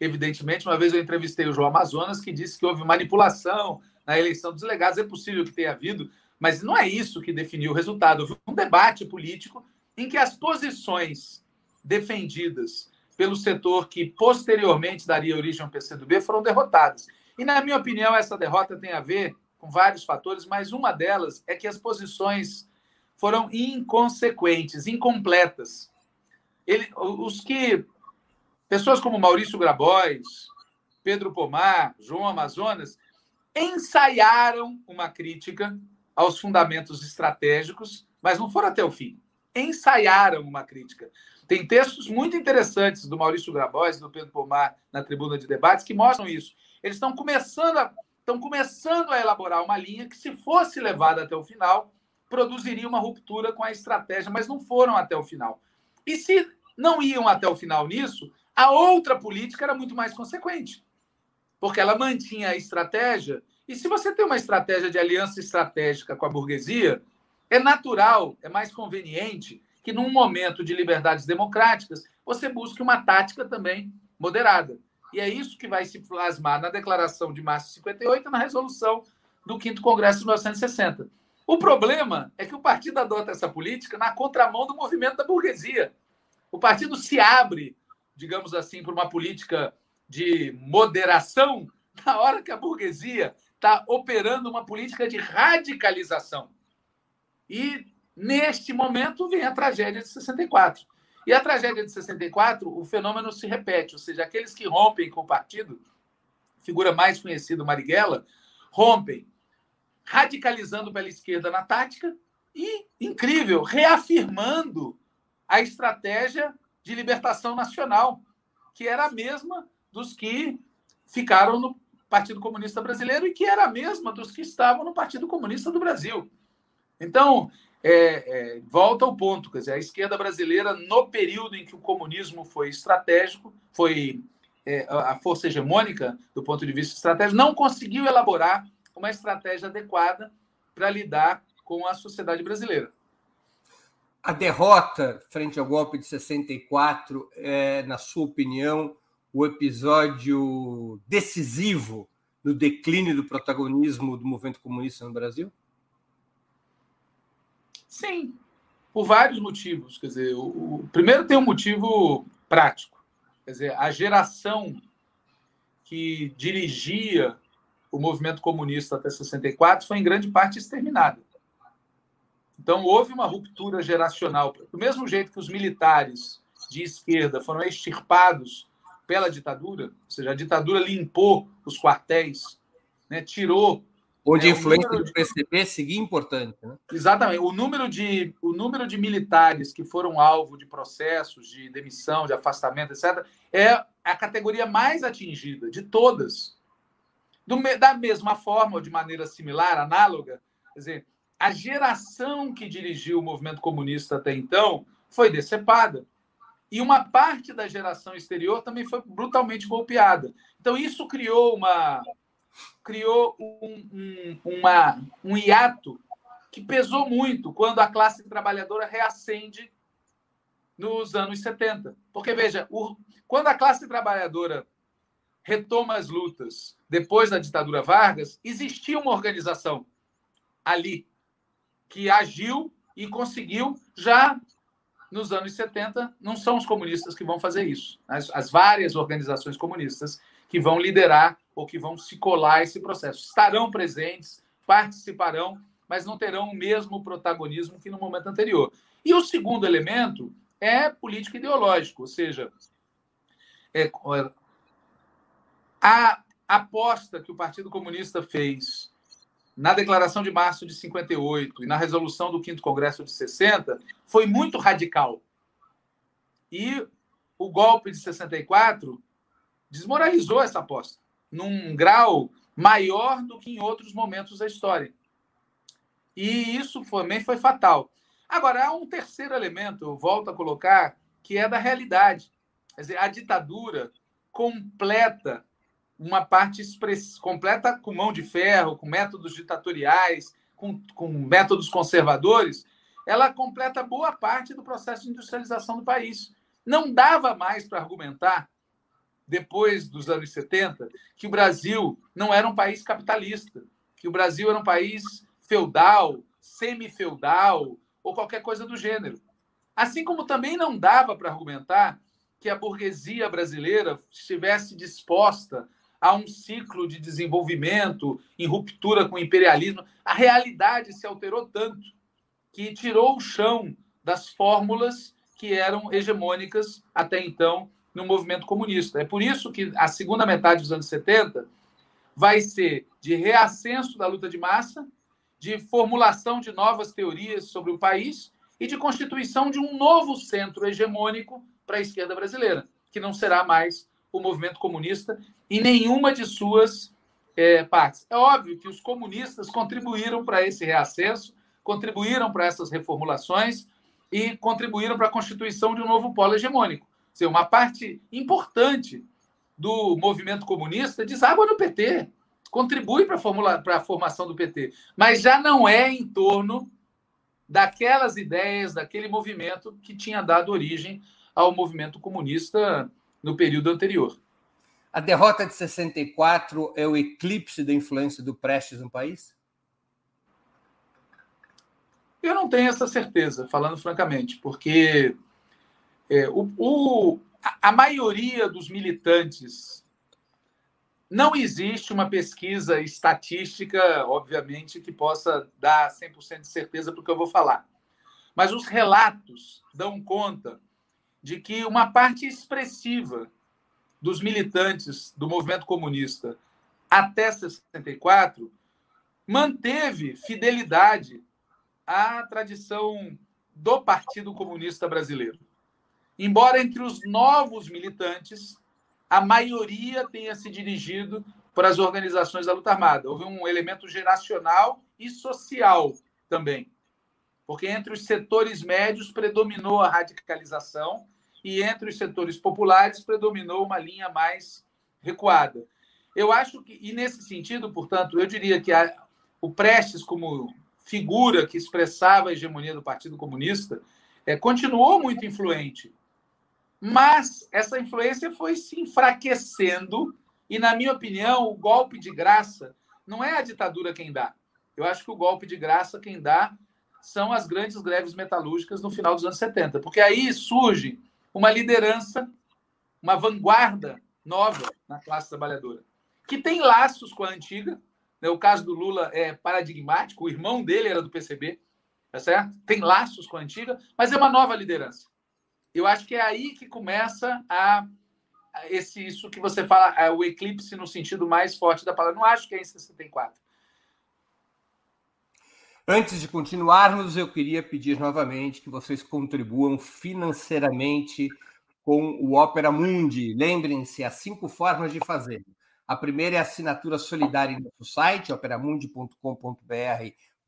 evidentemente, uma vez eu entrevistei o João Amazonas, que disse que houve manipulação na eleição dos delegados, é possível que tenha havido, mas não é isso que definiu o resultado. Houve um debate político em que as posições defendidas pelo setor que posteriormente daria origem ao PCdoB foram derrotadas. E, na minha opinião, essa derrota tem a ver com vários fatores, mas uma delas é que as posições foram inconsequentes, incompletas. Ele, os que pessoas como Maurício Grabois, Pedro Pomar, João Amazonas ensaiaram uma crítica aos fundamentos estratégicos, mas não foram até o fim. Ensaiaram uma crítica. Tem textos muito interessantes do Maurício Grabois e do Pedro Pomar na tribuna de debates que mostram isso. Eles estão começando a, estão começando a elaborar uma linha que, se fosse levada até o final, produziria uma ruptura com a estratégia, mas não foram até o final. E se não iam até o final nisso, a outra política era muito mais consequente, porque ela mantinha a estratégia. E se você tem uma estratégia de aliança estratégica com a burguesia, é natural, é mais conveniente que num momento de liberdades democráticas, você busque uma tática também moderada. E é isso que vai se plasmar na Declaração de Março de 58 e na resolução do 5 Congresso de 1960. O problema é que o partido adota essa política na contramão do movimento da burguesia. O partido se abre, digamos assim, para uma política de moderação na hora que a burguesia está operando uma política de radicalização. E, neste momento, vem a tragédia de 64. E a tragédia de 64, o fenômeno se repete, ou seja, aqueles que rompem com o partido, figura mais conhecida, Marighella, rompem radicalizando pela esquerda na tática e, incrível, reafirmando a estratégia de libertação nacional, que era a mesma dos que ficaram no Partido Comunista Brasileiro e que era a mesma dos que estavam no Partido Comunista do Brasil. Então, é, é, volta ao ponto, quer dizer, a esquerda brasileira, no período em que o comunismo foi estratégico, foi é, a força hegemônica do ponto de vista estratégico, não conseguiu elaborar uma estratégia adequada para lidar com a sociedade brasileira. A derrota frente ao golpe de 64 é, na sua opinião, o episódio decisivo no declínio do protagonismo do movimento comunista no Brasil? Sim, por vários motivos. Quer dizer, o, o, primeiro tem um motivo prático. Quer dizer, a geração que dirigia o movimento comunista até 64 foi em grande parte exterminada. Então houve uma ruptura geracional. Do mesmo jeito que os militares de esquerda foram extirpados pela ditadura, ou seja, a ditadura limpou os quartéis, né, tirou Onde a influência do PCB seguia importante. Né? Exatamente. O número, de, o número de militares que foram alvo de processos de demissão, de afastamento, etc., é a categoria mais atingida de todas. Do, da mesma forma, ou de maneira similar, análoga, quer dizer, a geração que dirigiu o movimento comunista até então foi decepada. E uma parte da geração exterior também foi brutalmente golpeada. Então, isso criou uma, criou um, um, uma, um hiato que pesou muito quando a classe trabalhadora reacende nos anos 70. Porque, veja, o, quando a classe trabalhadora retoma as lutas depois da ditadura Vargas, existia uma organização ali que agiu e conseguiu já nos anos 70. Não são os comunistas que vão fazer isso. As, as várias organizações comunistas que vão liderar ou que vão se colar esse processo. Estarão presentes, participarão, mas não terão o mesmo protagonismo que no momento anterior. E o segundo elemento é político ideológico, ou seja, é, a aposta que o Partido Comunista fez na Declaração de Março de 58 e na resolução do 5 Congresso de 60 foi muito radical. E o golpe de 64 desmoralizou essa aposta num grau maior do que em outros momentos da história. E isso também foi fatal. Agora, há um terceiro elemento, eu volto a colocar, que é da realidade. Quer dizer, a ditadura completa uma parte express... completa com mão de ferro, com métodos ditatoriais, com, com métodos conservadores, ela completa boa parte do processo de industrialização do país. Não dava mais para argumentar depois dos anos 70, que o Brasil não era um país capitalista, que o Brasil era um país feudal, semi-feudal ou qualquer coisa do gênero. Assim como também não dava para argumentar que a burguesia brasileira estivesse disposta a um ciclo de desenvolvimento em ruptura com o imperialismo. A realidade se alterou tanto que tirou o chão das fórmulas que eram hegemônicas até então no movimento comunista. É por isso que a segunda metade dos anos 70 vai ser de reascenso da luta de massa, de formulação de novas teorias sobre o país e de constituição de um novo centro hegemônico para a esquerda brasileira, que não será mais o movimento comunista em nenhuma de suas é, partes. É óbvio que os comunistas contribuíram para esse reascenso, contribuíram para essas reformulações e contribuíram para a constituição de um novo polo hegemônico dizer, uma parte importante do movimento comunista deságua no PT, contribui para a formação do PT, mas já não é em torno daquelas ideias, daquele movimento que tinha dado origem ao movimento comunista no período anterior. A derrota de 64 é o eclipse da influência do Prestes no país? Eu não tenho essa certeza, falando francamente, porque é, o, o, a maioria dos militantes não existe uma pesquisa estatística, obviamente, que possa dar 100% de certeza para o que eu vou falar. Mas os relatos dão conta de que uma parte expressiva dos militantes do movimento comunista até 64 manteve fidelidade à tradição do Partido Comunista Brasileiro. Embora entre os novos militantes a maioria tenha se dirigido para as organizações da luta armada. Houve um elemento geracional e social também, porque entre os setores médios predominou a radicalização e entre os setores populares predominou uma linha mais recuada. Eu acho que, e nesse sentido, portanto, eu diria que a, o Prestes, como figura que expressava a hegemonia do Partido Comunista, é, continuou muito influente mas essa influência foi se enfraquecendo e, na minha opinião, o golpe de graça não é a ditadura quem dá. Eu acho que o golpe de graça quem dá são as grandes greves metalúrgicas no final dos anos 70, porque aí surge uma liderança, uma vanguarda nova na classe trabalhadora, que tem laços com a antiga. Né? O caso do Lula é paradigmático, o irmão dele era do PCB, tá certo? Tem laços com a antiga, mas é uma nova liderança. Eu acho que é aí que começa a esse isso que você fala, é o eclipse no sentido mais forte da palavra. Não acho que é em 64. Antes de continuarmos, eu queria pedir novamente que vocês contribuam financeiramente com o Opera Mundi. Lembrem-se, há cinco formas de fazer. A primeira é a assinatura solidária em nosso site, operamundi.com.br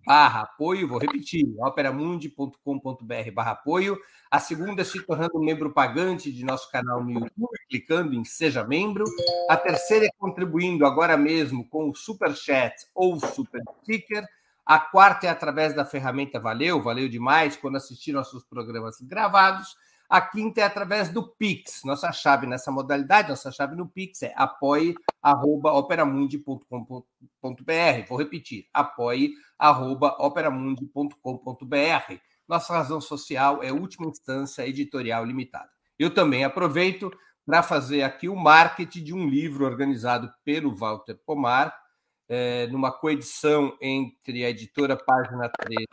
barra apoio, vou repetir, operamundi.com.br barra apoio. A segunda é se tornando membro pagante de nosso canal no YouTube, clicando em Seja Membro. A terceira é contribuindo agora mesmo com o Super Chat ou Super Sticker. A quarta é através da ferramenta Valeu, valeu demais quando assistir nossos programas gravados. A quinta é através do Pix. Nossa chave nessa modalidade, nossa chave no Pix é apoie.operamundi.com.br. Vou repetir, apoie.operamundi.com.br. Nossa razão social é última instância editorial limitada. Eu também aproveito para fazer aqui o marketing de um livro organizado pelo Walter Pomar, é, numa coedição entre a editora Página 13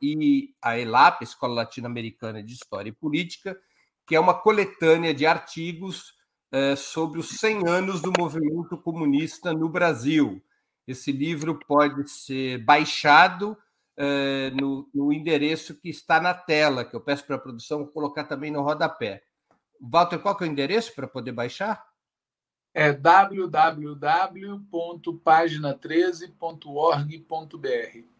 e a ELAP, Escola Latino-Americana de História e Política, que é uma coletânea de artigos eh, sobre os 100 anos do movimento comunista no Brasil. Esse livro pode ser baixado eh, no, no, endereço que está na tela, que eu peço para a produção colocar também no rodapé. Walter, qual é o endereço para poder baixar? É www.pagina13.org.br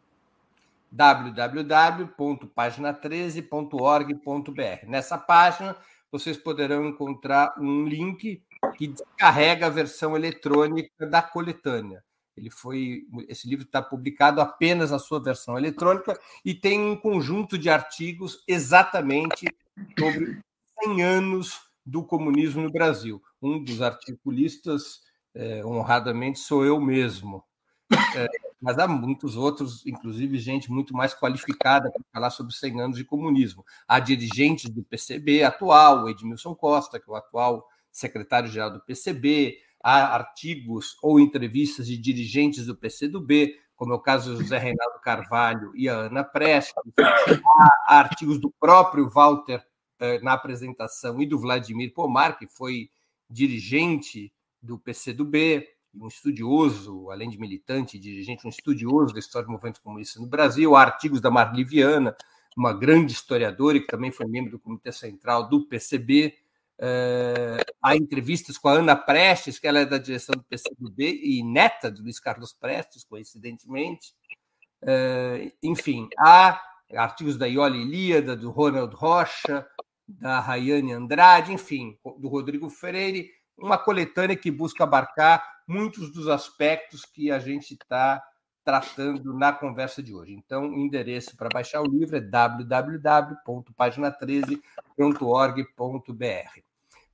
www.pagina13.org.br. Nessa página, vocês poderão encontrar um link que descarrega a versão eletrônica da coletânea. Ele foi, esse livro está publicado apenas na sua versão eletrônica e tem um conjunto de artigos exatamente sobre 100 anos do comunismo no Brasil. Um dos articulistas, é, honradamente, sou eu mesmo. É, mas há muitos outros, inclusive gente muito mais qualificada para falar sobre 100 anos de comunismo. Há dirigentes do PCB atual, Edmilson Costa, que é o atual secretário-geral do PCB, há artigos ou entrevistas de dirigentes do PCdoB, como é o caso do José Reinaldo Carvalho e a Ana Prestes, há artigos do próprio Walter na apresentação e do Vladimir Pomar, que foi dirigente do PCdoB, um estudioso, além de militante, dirigente, um estudioso da história do movimento comunista no Brasil, há artigos da Marli Viana, uma grande historiadora que também foi membro do Comitê Central do PCB. Eh, há entrevistas com a Ana Prestes, que ela é da direção do PCB e neta do Luiz Carlos Prestes, coincidentemente. Uh, enfim, há artigos da Ioli Ilíada, do Ronald Rocha, da Rayane Andrade, enfim, do Rodrigo Freire, uma coletânea que busca abarcar muitos dos aspectos que a gente está tratando na conversa de hoje. Então, o endereço para baixar o livro é www.pagina13.org.br.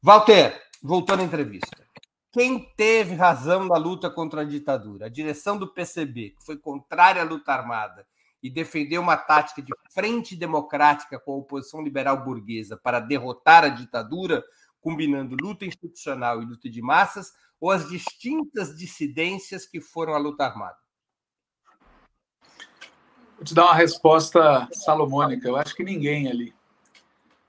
Walter, voltando à entrevista. Quem teve razão na luta contra a ditadura? A direção do PCB, que foi contrária à luta armada e defendeu uma tática de frente democrática com a oposição liberal burguesa para derrotar a ditadura, combinando luta institucional e luta de massas, ou as distintas dissidências que foram à luta armada? Vou te dar uma resposta salomônica. Eu acho que ninguém ali.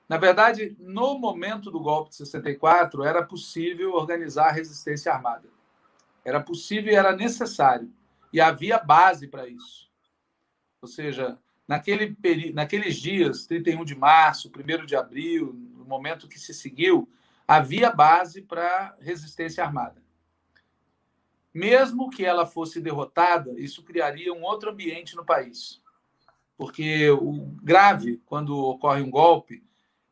Na verdade, no momento do golpe de 64, era possível organizar a resistência armada. Era possível e era necessário. E havia base para isso. Ou seja, naquele peri... naqueles dias, 31 de março, 1 de abril, no momento que se seguiu, havia base para resistência armada. Mesmo que ela fosse derrotada, isso criaria um outro ambiente no país. Porque o grave, quando ocorre um golpe,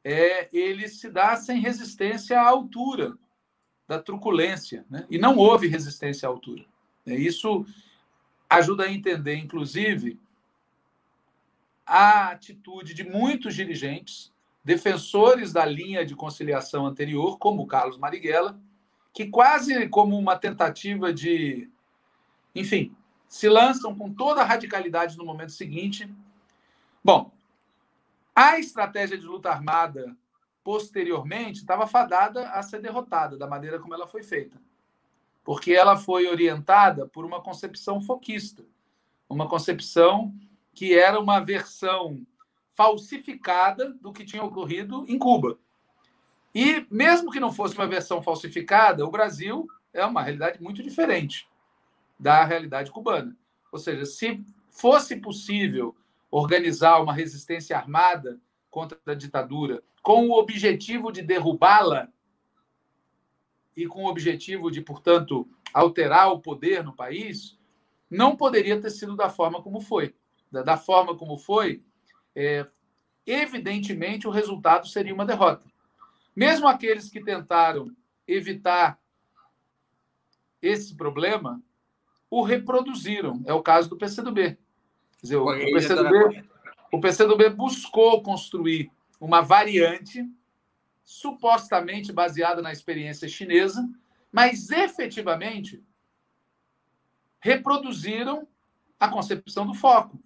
é ele se dá sem resistência à altura da truculência. Né? E não houve resistência à altura. É, isso ajuda a entender, inclusive, a atitude de muitos dirigentes, defensores da linha de conciliação anterior, como Carlos Marighella, que quase como uma tentativa de, enfim, se lançam com toda a radicalidade no momento seguinte. Bom, a estratégia de luta armada, posteriormente, estava fadada a ser derrotada, da maneira como ela foi feita. Porque ela foi orientada por uma concepção foquista, uma concepção que era uma versão falsificada do que tinha ocorrido em Cuba. E, mesmo que não fosse uma versão falsificada, o Brasil é uma realidade muito diferente da realidade cubana. Ou seja, se fosse possível organizar uma resistência armada contra a ditadura com o objetivo de derrubá-la e com o objetivo de, portanto, alterar o poder no país, não poderia ter sido da forma como foi. Da, forma como foi, é, evidentemente o resultado seria uma derrota. Mesmo aqueles que tentaram evitar esse problema, o reproduziram. É o caso do PCdoB. Quer dizer, o, PCdoB, o PCdoB buscou construir uma variante supostamente baseada na experiência chinesa, mas efetivamente reproduziram a concepção do foco,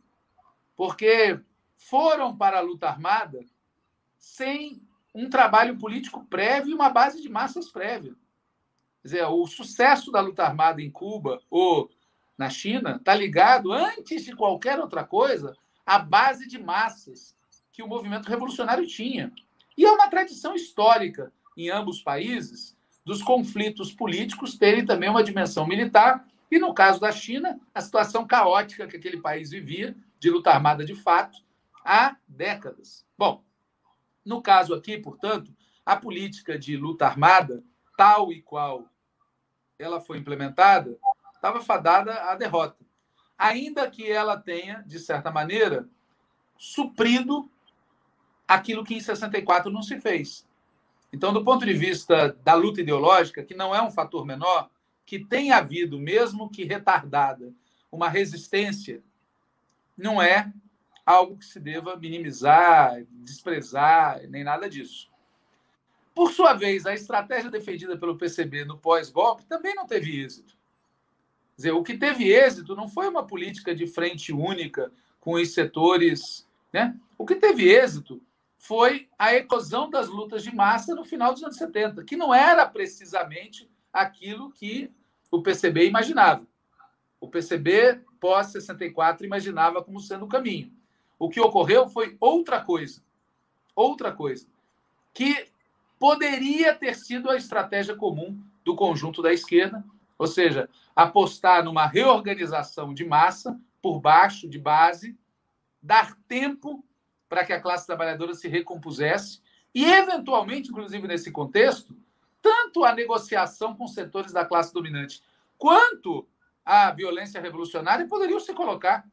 porque foram para a luta armada sem um trabalho político prévio e uma base de massas prévia. Quer dizer, o sucesso da luta armada em Cuba ou na China está ligado, antes de qualquer outra coisa, à base de massas que o movimento revolucionário tinha. E é uma tradição histórica em ambos os países dos conflitos políticos terem também uma dimensão militar, e no caso da China, a situação caótica que aquele país vivia, de luta armada de fato, há décadas. Bom, no caso aqui, portanto, a política de luta armada, tal e qual ela foi implementada, estava fadada à derrota. Ainda que ela tenha, de certa maneira, suprido aquilo que em 64 não se fez. Então, do ponto de vista da luta ideológica, que não é um fator menor, que tem havido, mesmo que retardada, uma resistência, não é algo que se deva minimizar, desprezar, nem nada disso. Por sua vez, a estratégia defendida pelo PCB no pós-golpe também não teve êxito dizer, o que teve êxito não foi uma política de frente única com os setores. Né? O que teve êxito foi a eclosão das lutas de massa no final dos anos 70, que não era precisamente aquilo que o PCB imaginava. O PCB, pós-64, imaginava como sendo o caminho. O que ocorreu foi outra coisa. Outra coisa. Que poderia ter sido a estratégia comum do conjunto da esquerda, ou seja, apostar numa reorganização de massa, por baixo, de base, dar tempo para que a classe trabalhadora se recompusesse e, eventualmente, inclusive nesse contexto, tanto a negociação com setores da classe dominante quanto a violência revolucionária poderiam se colocar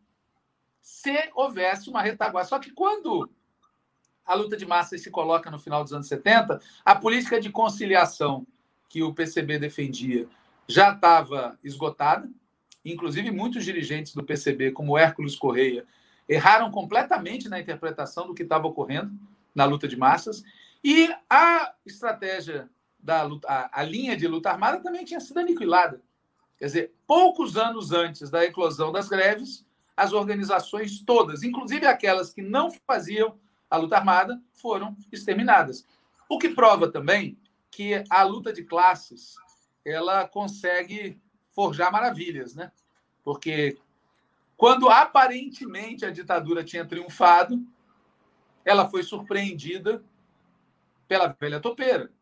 se houvesse uma retaguarda. Só que quando a luta de massa se coloca no final dos anos 70, a política de conciliação que o PCB defendia já estava esgotada, inclusive muitos dirigentes do PCB, como Hércules Correia, erraram completamente na interpretação do que estava ocorrendo na luta de massas, e a estratégia da luta, a linha de luta armada também tinha sido aniquilada. Quer dizer, poucos anos antes da eclosão das greves, as organizações todas, inclusive aquelas que não faziam a luta armada, foram exterminadas. O que prova também que a luta de classes ela consegue forjar maravilhas, né? Porque quando aparentemente a ditadura tinha triunfado, ela foi surpreendida pela velha topeira.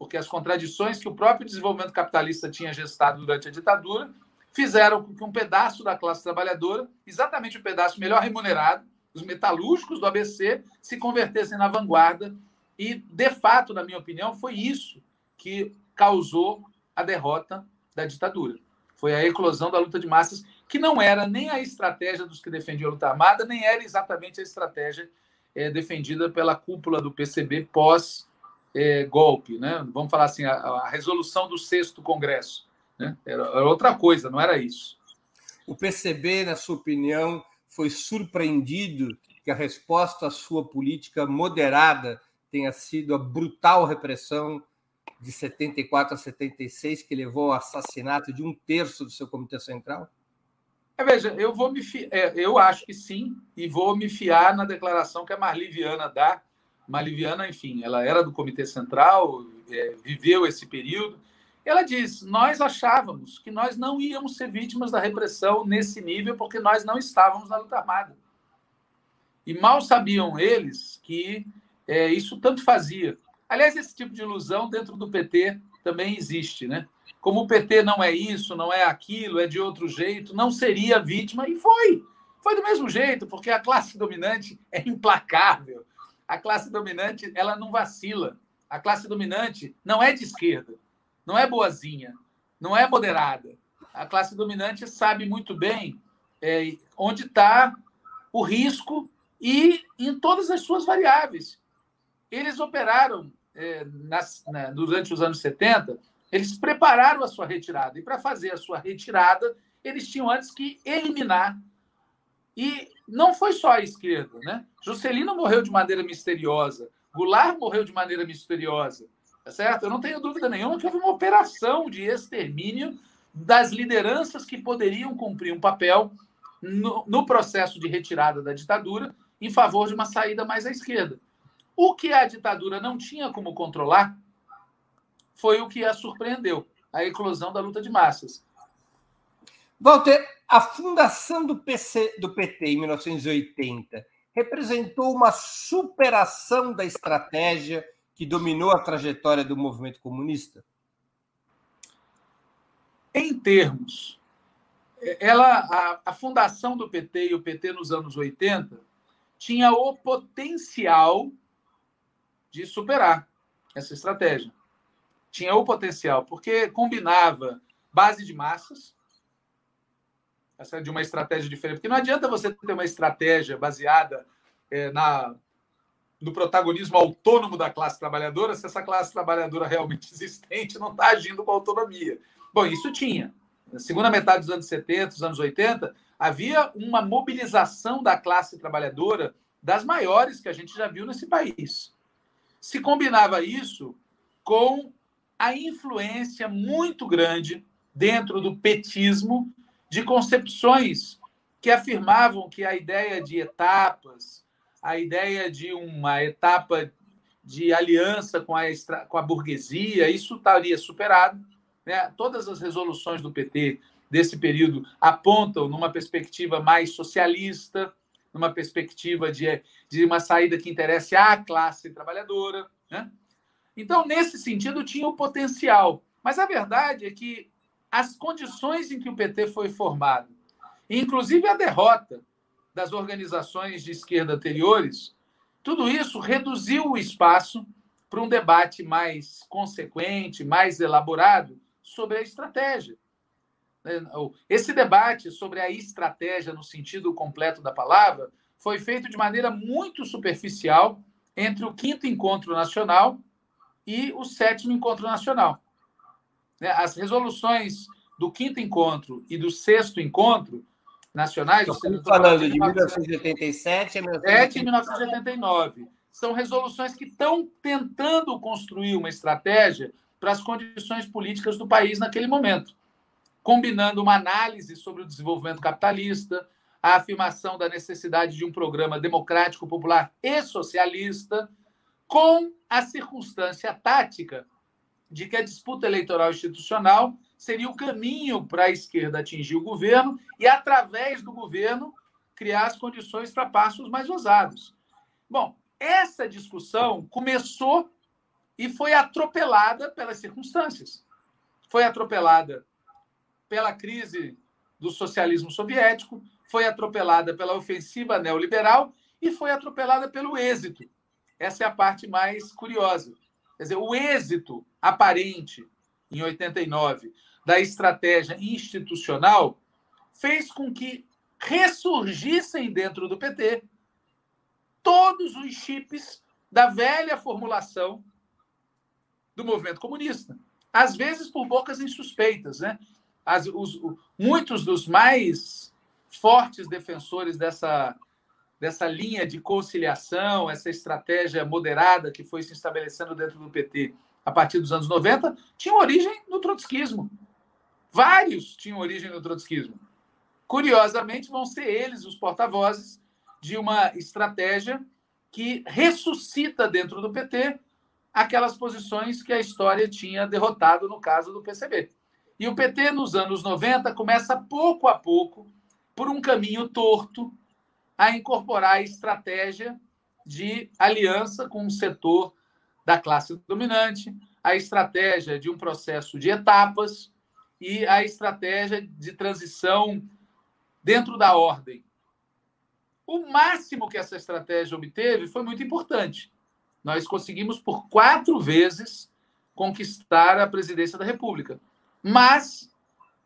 Porque as contradições que o próprio desenvolvimento capitalista tinha gestado durante a ditadura fizeram com que um pedaço da classe trabalhadora, exatamente o pedaço melhor remunerado, os metalúrgicos do ABC, se convertessem na vanguarda. E, de fato, na minha opinião, foi isso que causou a derrota da ditadura. Foi a eclosão da luta de massas, que não era nem a estratégia dos que defendiam a luta armada, nem era exatamente a estratégia é, defendida pela cúpula do PCB pós-golpe. É, né? Vamos falar assim, a, a resolução do sexto Congresso. Né? Era, era outra coisa, não era isso. O PCB, na sua opinião, foi surpreendido que a resposta à sua política moderada tenha sido a brutal repressão de 74 a 76, que levou ao assassinato de um terço do seu comitê central? É, veja, eu vou me fi... É, eu acho que sim, e vou me fiar na declaração que a Marli Viana dá. Marli Viana, enfim, ela era do Comitê Central, é, viveu esse período. Ela diz: nós achávamos que nós não íamos ser vítimas da repressão nesse nível porque nós não estávamos na luta armada. E mal sabiam eles que é, isso tanto fazia. Aliás, esse tipo de ilusão dentro do PT também existe, né? Como o PT não é isso, não é aquilo, é de outro jeito, não seria vítima, e foi. Foi do mesmo jeito, porque a classe dominante é implacável. A classe dominante, ela não vacila. A classe dominante não é de esquerda, não é boazinha, não é moderada. A classe dominante sabe muito bem é, onde está o risco e em todas as suas variáveis. Eles operaram é, nas, na, durante os anos 70, eles prepararam a sua retirada. E para fazer a sua retirada, eles tinham antes que eliminar. E não foi só a esquerda, né? Juscelino morreu de maneira misteriosa, Goulart morreu de maneira misteriosa, tá certo? Eu não tenho dúvida nenhuma que houve uma operação de extermínio das lideranças que poderiam cumprir um papel no, no processo de retirada da ditadura em favor de uma saída mais à esquerda. O que a ditadura não tinha como controlar foi o que a surpreendeu, a eclosão da luta de massas. Walter, a fundação do, PC, do PT em 1980 representou uma superação da estratégia que dominou a trajetória do movimento comunista? Em termos, ela, a, a fundação do PT e o PT nos anos 80 tinha o potencial de superar essa estratégia. Tinha o potencial, porque combinava base de massas, de uma estratégia diferente. Porque não adianta você ter uma estratégia baseada é, na, no protagonismo autônomo da classe trabalhadora se essa classe trabalhadora realmente existente não está agindo com autonomia. Bom, isso tinha. Na segunda metade dos anos 70, dos anos 80, havia uma mobilização da classe trabalhadora das maiores que a gente já viu nesse país se combinava isso com a influência muito grande dentro do petismo de concepções que afirmavam que a ideia de etapas, a ideia de uma etapa de aliança com a, com a burguesia, isso estaria superado. Né? Todas as resoluções do PT desse período apontam numa perspectiva mais socialista, numa perspectiva de, de uma saída que interesse à classe trabalhadora. Né? Então, nesse sentido, tinha o potencial. Mas a verdade é que as condições em que o PT foi formado, inclusive a derrota das organizações de esquerda anteriores, tudo isso reduziu o espaço para um debate mais consequente, mais elaborado sobre a estratégia. Né, esse debate sobre a estratégia, no sentido completo da palavra, foi feito de maneira muito superficial entre o quinto encontro nacional e o sétimo encontro nacional. Né, as resoluções do quinto encontro e do sexto encontro nacionais. Estamos falando de 1987 a 1989. São resoluções que estão tentando construir uma estratégia para as condições políticas do país naquele momento, combinando uma análise sobre o desenvolvimento capitalista, a afirmação da necessidade de um programa democrático, popular e socialista, com a circunstância tática de que a disputa eleitoral institucional seria o caminho para a esquerda atingir o governo e, através do governo, criar as condições para passos mais ousados. Bom, essa discussão começou e foi atropelada pelas circunstâncias. Foi atropelada pela crise do socialismo soviético, foi atropelada pela ofensiva neoliberal e foi atropelada pelo êxito. Essa é a parte mais curiosa. Quer dizer, o êxito aparente, em 89, da estratégia institucional fez com que ressurgissem dentro do PT todos os chips da velha formulação do movimento comunista. Às vezes por bocas insuspeitas. Né? As, os, muitos dos mais fortes defensores dessa dessa linha de conciliação, essa estratégia moderada que foi se estabelecendo dentro do PT a partir dos anos 90, tinham origem no trotskismo. Vários tinham origem no trotskismo. Curiosamente, vão ser eles os porta-vozes de uma estratégia que ressuscita dentro do PT aquelas posições que a história tinha derrotado no caso do PCB. E o PT, nos anos 90, começa pouco a pouco, por um caminho torto, a incorporar a estratégia de aliança com o setor da classe dominante, a estratégia de um processo de etapas e a estratégia de transição dentro da ordem. O máximo que essa estratégia obteve foi muito importante. Nós conseguimos por quatro vezes conquistar a presidência da República. Mas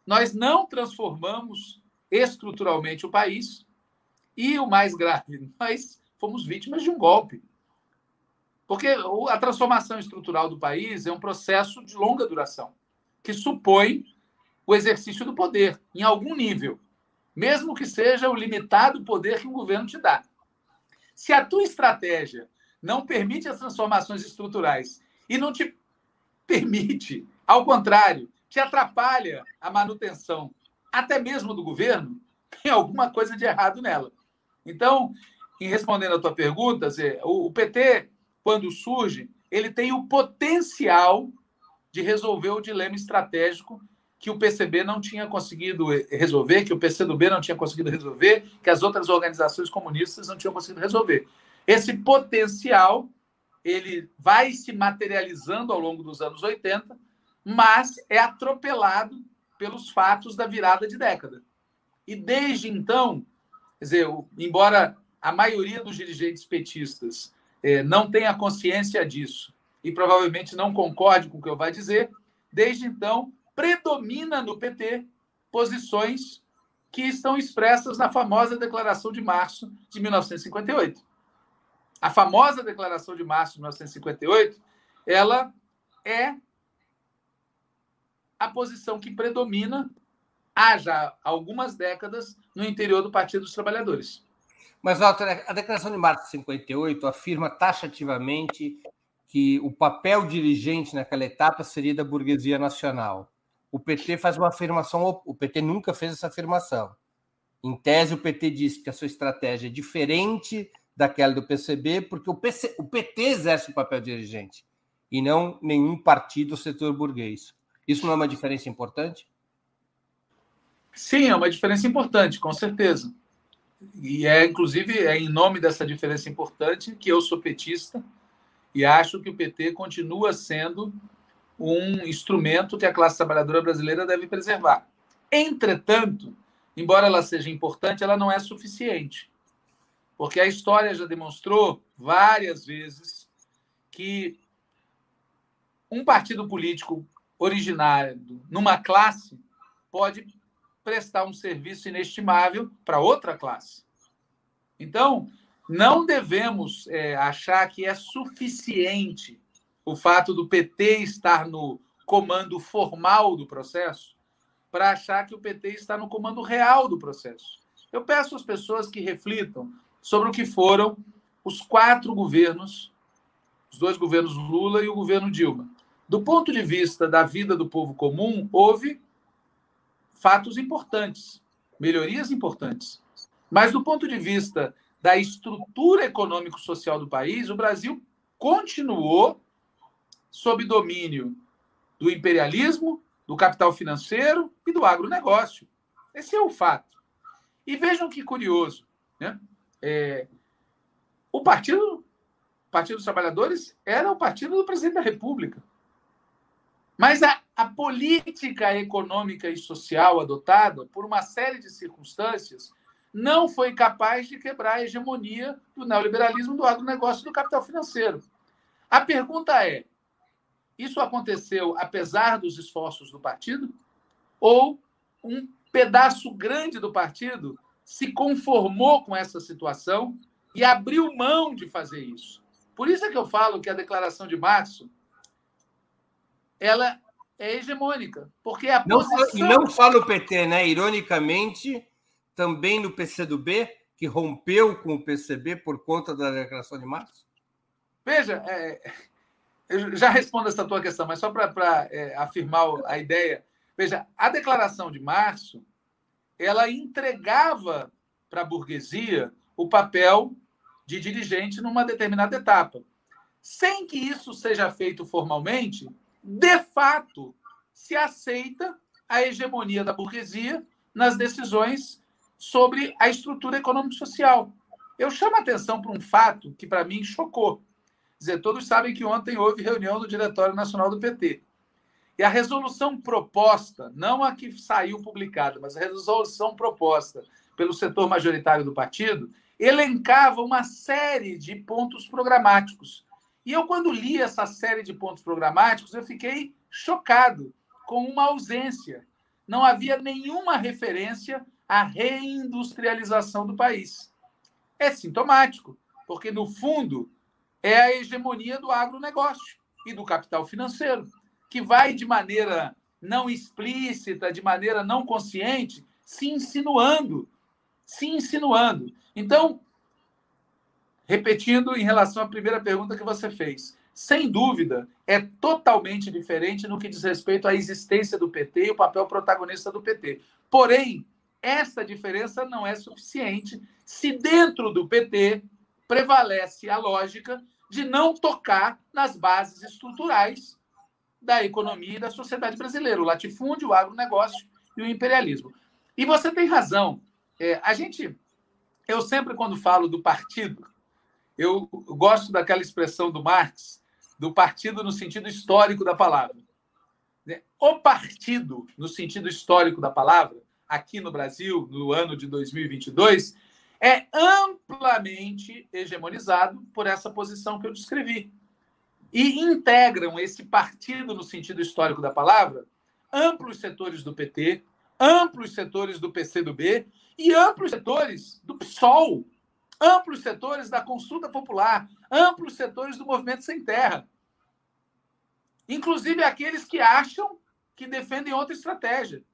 nós não transformamos estruturalmente o país e o mais grave, nós fomos vítimas de um golpe. Porque a transformação estrutural do país é um processo de longa duração, que supõe o exercício do poder, em algum nível, mesmo que seja o limitado poder que o governo te dá. Se a tua estratégia não permite as transformações estruturais e não te permite, ao contrário, te atrapalha a manutenção, até mesmo do governo, tem alguma coisa de errado nela. Então, em respondendo à tua pergunta, Zé, o PT, quando surge, ele tem o potencial de resolver o dilema estratégico que o PCB não tinha conseguido resolver, que o PCdoB não tinha conseguido resolver, que as outras organizações comunistas não tinham conseguido resolver. Esse potencial ele vai se materializando ao longo dos anos 80, mas é atropelado pelos fatos da virada de década. E desde então, Quer dizer, embora a maioria dos dirigentes petistas é, não tenha consciência disso e provavelmente não concorde com o que eu vou dizer, desde então predomina no PT posições que estão expressas na famosa Declaração de Março de 1958. A famosa Declaração de Março de 1958, ela é a posição que predomina há já algumas décadas no interior do Partido dos Trabalhadores. Mas, Walter, a Declaração de Março de 58 afirma taxativamente que o papel dirigente naquela etapa seria da burguesia nacional. O PT faz uma afirmação, o PT nunca fez essa afirmação. Em tese, o PT diz que a sua estratégia é diferente daquela do PCB, porque o, PC, o PT exerce o papel dirigente e não nenhum partido ou setor burguês. Isso não é uma diferença importante? Sim, é uma diferença importante, com certeza. E é, inclusive, é em nome dessa diferença importante que eu sou petista e acho que o PT continua sendo um instrumento que a classe trabalhadora brasileira deve preservar. Entretanto, embora ela seja importante, ela não é suficiente. Porque a história já demonstrou várias vezes que um partido político originário numa classe pode prestar um serviço inestimável para outra classe. Então, não devemos é, achar que é suficiente o fato do PT estar no comando formal do processo para achar que o PT está no comando real do processo. Eu peço às pessoas que reflitam sobre o que foram os quatro governos, os dois governos Lula e o governo Dilma. Do ponto de vista da vida do povo comum, houve fatos importantes, melhorias importantes. Mas do ponto de vista da estrutura econômico-social do país, o Brasil continuou sob domínio do imperialismo, do capital financeiro e do agronegócio. Esse é o fato. E vejam que curioso, né? É, o partido, Partido dos Trabalhadores era o partido do presidente da República. Mas a, a política econômica e social adotada, por uma série de circunstâncias, não foi capaz de quebrar a hegemonia do neoliberalismo, do agronegócio e do capital financeiro. A pergunta é: isso aconteceu apesar dos esforços do partido? Ou um pedaço grande do partido se conformou com essa situação e abriu mão de fazer isso? Por isso é que eu falo que a declaração de março ela é hegemônica, porque a não, posição... E não só no PT, né? Ironicamente, também no PCdoB, que rompeu com o PCB por conta da declaração de março? Veja, é, eu já respondo essa tua questão, mas só para é, afirmar a ideia. Veja, a declaração de março, ela entregava para a burguesia o papel de dirigente numa determinada etapa. Sem que isso seja feito formalmente, de fato, se aceita a hegemonia da burguesia nas decisões sobre a estrutura econômico-social. Eu chamo a atenção para um fato que, para mim, chocou. Dizer, todos sabem que ontem houve reunião do Diretório Nacional do PT. E a resolução proposta, não a que saiu publicada, mas a resolução proposta pelo setor majoritário do partido, elencava uma série de pontos programáticos. E eu, quando li essa série de pontos programáticos, eu fiquei chocado com uma ausência. Não havia nenhuma referência à reindustrialização do país. É sintomático, porque, no fundo, é a hegemonia do agronegócio e do capital financeiro, que vai de maneira não explícita, de maneira não consciente, se insinuando, se insinuando. Então, repetindo em relação à primeira pergunta que você fez, sem dúvida, é totalmente diferente no que diz respeito à existência do PT e o papel protagonista do PT. Porém, essa diferença não é suficiente se dentro do PT prevalece a lógica de não tocar nas bases estruturais da economia e da sociedade brasileira, o latifúndio, o agronegócio e o imperialismo. E você tem razão. É, a gente, eu sempre quando falo do partido, eu gosto daquela expressão do Marx, do partido no sentido histórico da palavra. Né? O partido, no sentido histórico da palavra, aqui no Brasil, no ano de 2022, é amplamente hegemonizado por essa posição que eu descrevi. E integram esse partido, no sentido histórico da palavra, amplos setores do PT, amplos setores do PCdoB e amplos setores do PSOL, amplos setores da consulta popular, amplos setores do movimento sem terra. Inclusive aqueles que acham que defendem outra estratégia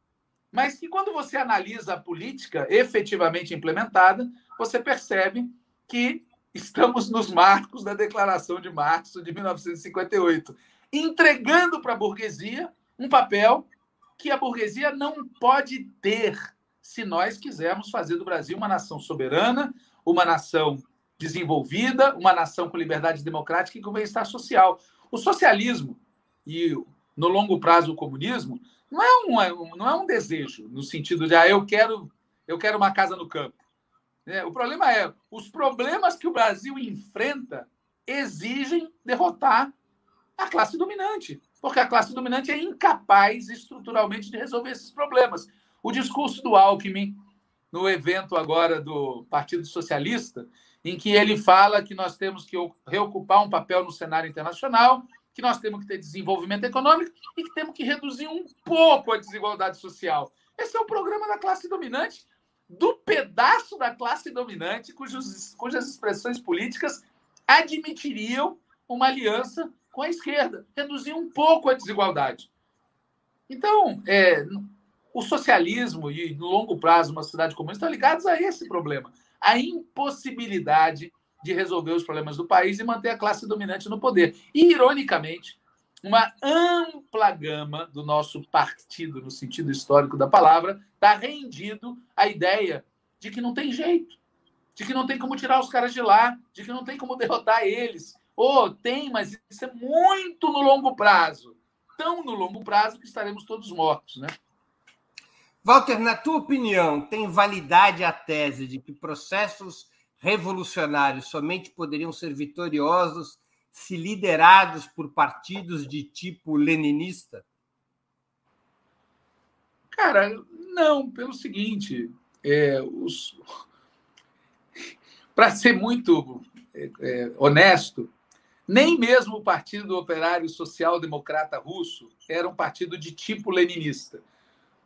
mas que quando você analisa a política efetivamente implementada, você percebe que estamos nos marcos da Declaração de Março de 1958, entregando para a burguesia um papel que a burguesia não pode ter se nós quisermos fazer do Brasil uma nação soberana, uma nação desenvolvida, uma nação com liberdade democrática e com bem-estar social. O socialismo e, no longo prazo, o comunismo não é um, não é um desejo, no sentido de, ah, eu quero, eu quero uma casa no campo. É, o problema é, os problemas que o Brasil enfrenta exigem derrotar a classe dominante, porque a classe dominante é incapaz estruturalmente de resolver esses problemas. O discurso do Alckmin, no evento agora do Partido Socialista, em que ele fala que nós temos que reocupar um papel no cenário internacional, que nós temos que ter desenvolvimento econômico e que temos que reduzir um pouco a desigualdade social. Esse é o programa da classe dominante, do pedaço da classe dominante cujos, cujas expressões políticas admitiriam uma aliança com a esquerda, reduzir um pouco a desigualdade. Então, é, o socialismo e, no longo prazo, uma sociedade comunista estão ligados a esse problema, a impossibilidade de resolver os problemas do país e manter a classe dominante no poder. E, ironicamente, uma ampla gama do nosso partido, no sentido histórico da palavra, está rendido à ideia de que não tem jeito, de que não tem como tirar os caras de lá, de que não tem como derrotar eles. Ou oh, tem, mas isso é muito no longo prazo. Tão no longo prazo que estaremos todos mortos, né? Walter, na tua opinião, tem validade a tese de que processos revolucionários somente poderiam ser vitoriosos se liderados por partidos de tipo leninista? Cara, não, pelo seguinte, é, os... para ser muito é, é, honesto, nem mesmo o Partido Operário Social Democrata Russo era um partido de tipo leninista.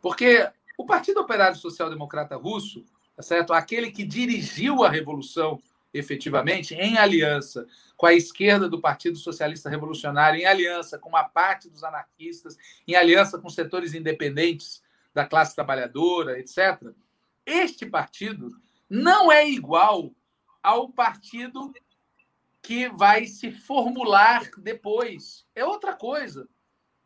Porque o Partido Operário Social Democrata Russo, tá certo? aquele que dirigiu a revolução efetivamente, em aliança com a esquerda do Partido Socialista Revolucionário, em aliança com uma parte dos anarquistas, em aliança com setores independentes da classe trabalhadora, etc. Este partido não é igual ao partido que vai se formular depois. É outra coisa.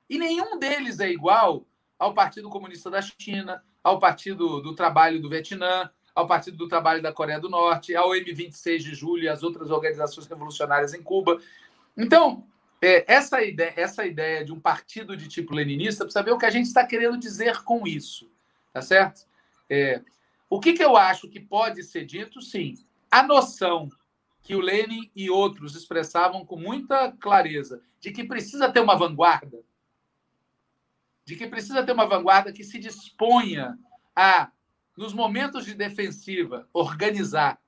E nenhum deles é igual ao Partido Comunista da China, ao Partido do Trabalho do Vietnã, ao Partido do Trabalho da Coreia do Norte, ao M26 de Julho e às outras organizações revolucionárias em Cuba. Então, é, essa, ideia, essa ideia de um partido de tipo leninista, precisa ver o que a gente está querendo dizer com isso, tá certo? É, o que, que eu acho que pode ser dito? Sim, a noção que o Lenin e outros expressavam com muita clareza de que precisa ter uma vanguarda, de que precisa ter uma vanguarda que se disponha a nos momentos de defensiva, organizar,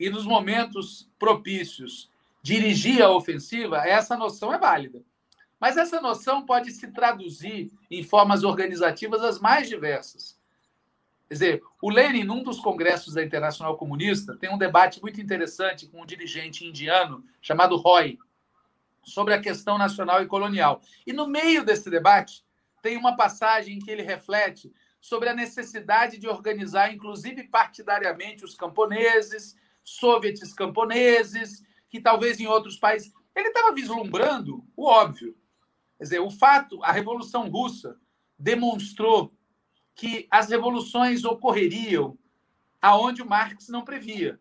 e nos momentos propícios, dirigir a ofensiva, essa noção é válida. Mas essa noção pode se traduzir em formas organizativas as mais diversas. Quer dizer, o Lenin, num dos congressos da Internacional Comunista, tem um debate muito interessante com um dirigente indiano chamado Roy, sobre a questão nacional e colonial. E no meio desse debate, tem uma passagem em que ele reflete sobre a necessidade de organizar, inclusive partidariamente, os camponeses, sovietes camponeses, que talvez em outros países. Ele estava vislumbrando o óbvio. Quer dizer, o fato, a Revolução Russa demonstrou que as revoluções ocorreriam aonde Marx não previa,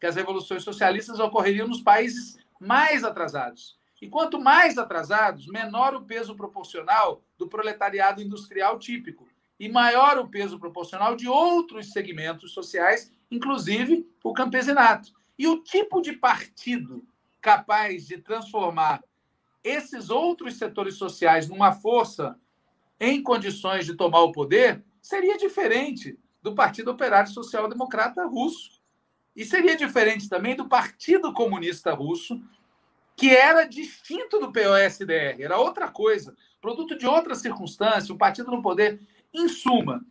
que as revoluções socialistas ocorreriam nos países mais atrasados. E quanto mais atrasados, menor o peso proporcional do proletariado industrial típico, e maior o peso proporcional de outros segmentos sociais, inclusive o campesinato. E o tipo de partido capaz de transformar esses outros setores sociais numa força em condições de tomar o poder seria diferente do Partido Operário Social Democrata Russo. E seria diferente também do Partido Comunista Russo, que era distinto do POSDR, era outra coisa, produto de outra circunstância, um partido no poder. Em suma,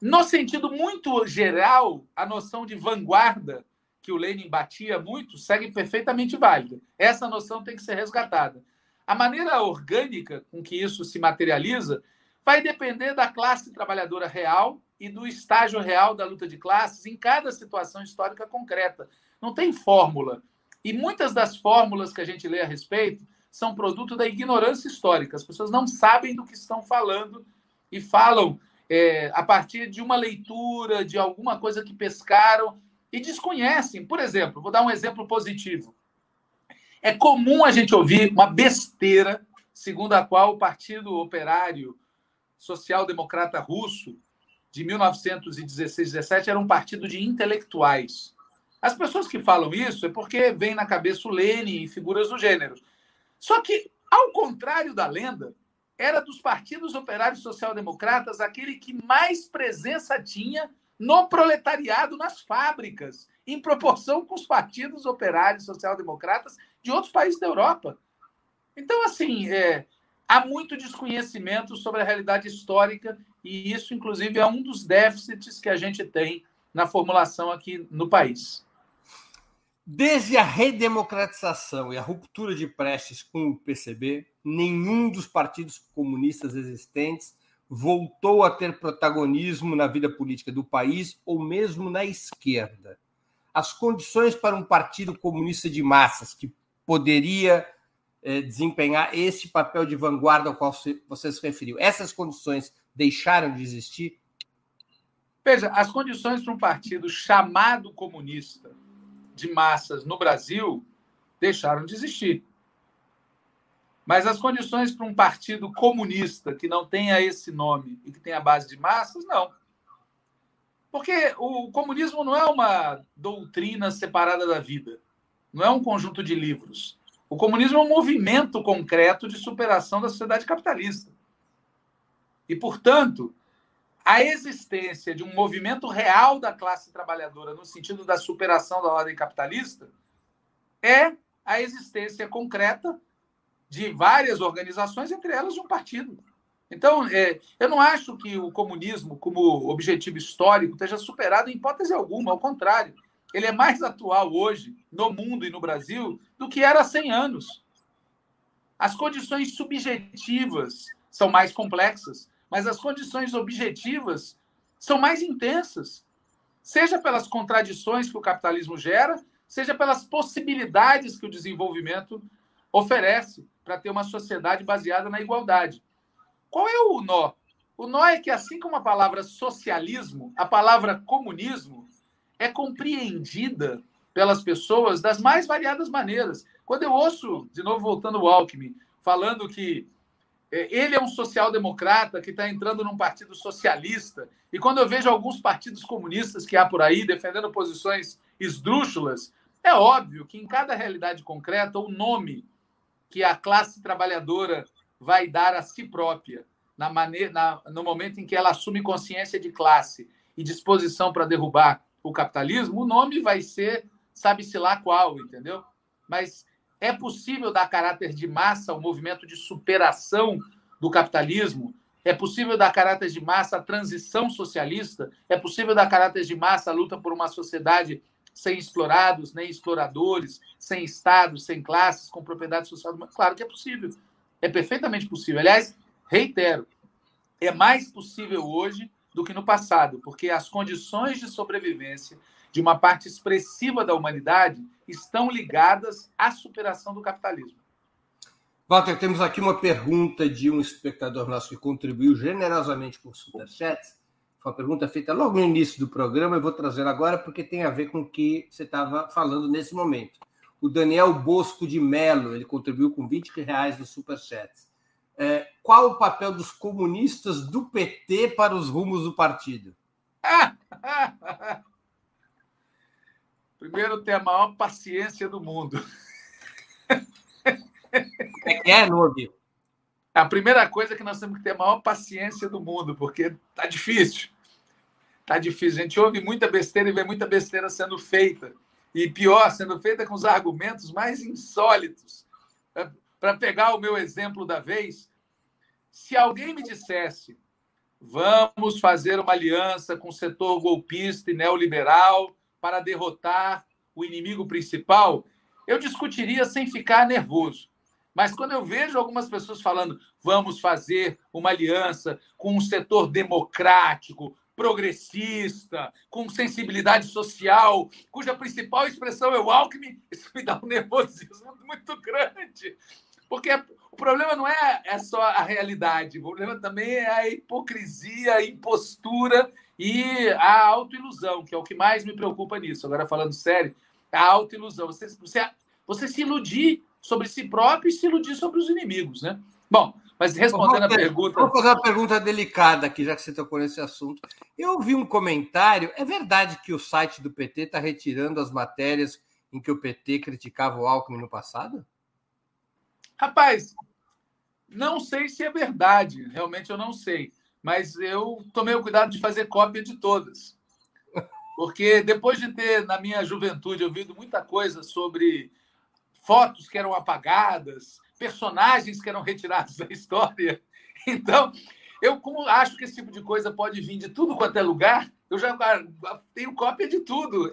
no sentido muito geral, a noção de vanguarda que o Lenin batia muito segue perfeitamente válida. Essa noção tem que ser resgatada. A maneira orgânica com que isso se materializa vai depender da classe trabalhadora real e do estágio real da luta de classes em cada situação histórica concreta. Não tem fórmula. E muitas das fórmulas que a gente lê a respeito são produto da ignorância histórica. As pessoas não sabem do que estão falando e falam é, a partir de uma leitura, de alguma coisa que pescaram e desconhecem. Por exemplo, vou dar um exemplo positivo. É comum a gente ouvir uma besteira segundo a qual o Partido Operário Social Democrata Russo de 1916-17 era um partido de intelectuais. As pessoas que falam isso é porque vem na cabeça o Lenin e figuras do gênero. Só que, ao contrário da lenda, era dos partidos operários social-democratas aquele que mais presença tinha no proletariado nas fábricas, em proporção com os partidos operários social-democratas de outros países da Europa. Então, assim, é, há muito desconhecimento sobre a realidade histórica e isso, inclusive, é um dos déficits que a gente tem na formulação aqui no país. Desde a redemocratização e a ruptura de Prestes com o PCB, nenhum dos partidos comunistas existentes voltou a ter protagonismo na vida política do país ou mesmo na esquerda. As condições para um partido comunista de massas que poderia eh, desempenhar esse papel de vanguarda ao qual você se referiu, essas condições deixaram de existir? Veja, as condições para um partido chamado comunista de massas no Brasil deixaram de existir. Mas as condições para um partido comunista que não tenha esse nome e que tenha base de massas, não. Porque o comunismo não é uma doutrina separada da vida, não é um conjunto de livros. O comunismo é um movimento concreto de superação da sociedade capitalista. E, portanto, a existência de um movimento real da classe trabalhadora no sentido da superação da ordem capitalista é a existência concreta de várias organizações, entre elas de um partido. Então, é, eu não acho que o comunismo, como objetivo histórico, esteja superado em hipótese alguma, ao contrário. Ele é mais atual hoje, no mundo e no Brasil, do que era há 100 anos. As condições subjetivas são mais complexas, mas as condições objetivas são mais intensas, seja pelas contradições que o capitalismo gera, seja pelas possibilidades que o desenvolvimento oferece para ter uma sociedade baseada na igualdade. Qual é o nó? O nó é que, assim como a palavra socialismo, a palavra comunismo é compreendida pelas pessoas das mais variadas maneiras. Quando eu ouço, de novo voltando ao Alckmin, falando que ele é um social-democrata que está entrando num partido socialista, e quando eu vejo alguns partidos comunistas que há por aí defendendo posições esdrúxulas, é óbvio que em cada realidade concreta o nome que a classe trabalhadora vai dar a si própria na maneira, na, no momento em que ela assume consciência de classe e disposição para derrubar o capitalismo, o nome vai ser sabe-se lá qual, entendeu? Mas é possível dar caráter de massa ao movimento de superação do capitalismo? É possível dar caráter de massa à transição socialista? É possível dar caráter de massa à luta por uma sociedade sem explorados, nem exploradores, sem estados, sem classes, com propriedade social. Claro que é possível. É perfeitamente possível. Aliás, reitero, é mais possível hoje do que no passado, porque as condições de sobrevivência de uma parte expressiva da humanidade estão ligadas à superação do capitalismo. Walter, temos aqui uma pergunta de um espectador nosso que contribuiu generosamente com o Superchat. Foi uma pergunta feita logo no início do programa, eu vou trazer agora porque tem a ver com o que você estava falando nesse momento. O Daniel Bosco de Mello, ele contribuiu com 20 reais no Superchat. É, qual o papel dos comunistas do PT para os rumos do partido? Primeiro, ter a maior paciência do mundo. Como é que é, Nogue? A primeira coisa é que nós temos que ter a maior paciência do mundo, porque tá difícil. Tá difícil. A gente ouve muita besteira e vê muita besteira sendo feita. E pior, sendo feita com os argumentos mais insólitos. Para pegar o meu exemplo da vez, se alguém me dissesse vamos fazer uma aliança com o setor golpista e neoliberal para derrotar o inimigo principal, eu discutiria sem ficar nervoso. Mas quando eu vejo algumas pessoas falando, vamos fazer uma aliança com um setor democrático, progressista, com sensibilidade social, cuja principal expressão é o Alckmin, isso me dá um nervosismo muito grande. Porque o problema não é, é só a realidade, o problema também é a hipocrisia, a impostura e a autoilusão, que é o que mais me preocupa nisso. Agora, falando sério, a autoilusão. Você, você, você se iludir sobre si próprio e se iludir sobre os inimigos, né? Bom, mas respondendo a pergunta. Vou fazer uma pergunta delicada aqui, já que você tocou nesse assunto. Eu ouvi um comentário. É verdade que o site do PT está retirando as matérias em que o PT criticava o Alckmin no passado? Rapaz, não sei se é verdade. Realmente eu não sei. Mas eu tomei o cuidado de fazer cópia de todas. Porque depois de ter, na minha juventude, ouvido muita coisa sobre fotos que eram apagadas, personagens que eram retirados da história. Então, eu, como acho que esse tipo de coisa pode vir de tudo quanto é lugar, eu já tenho cópia de tudo.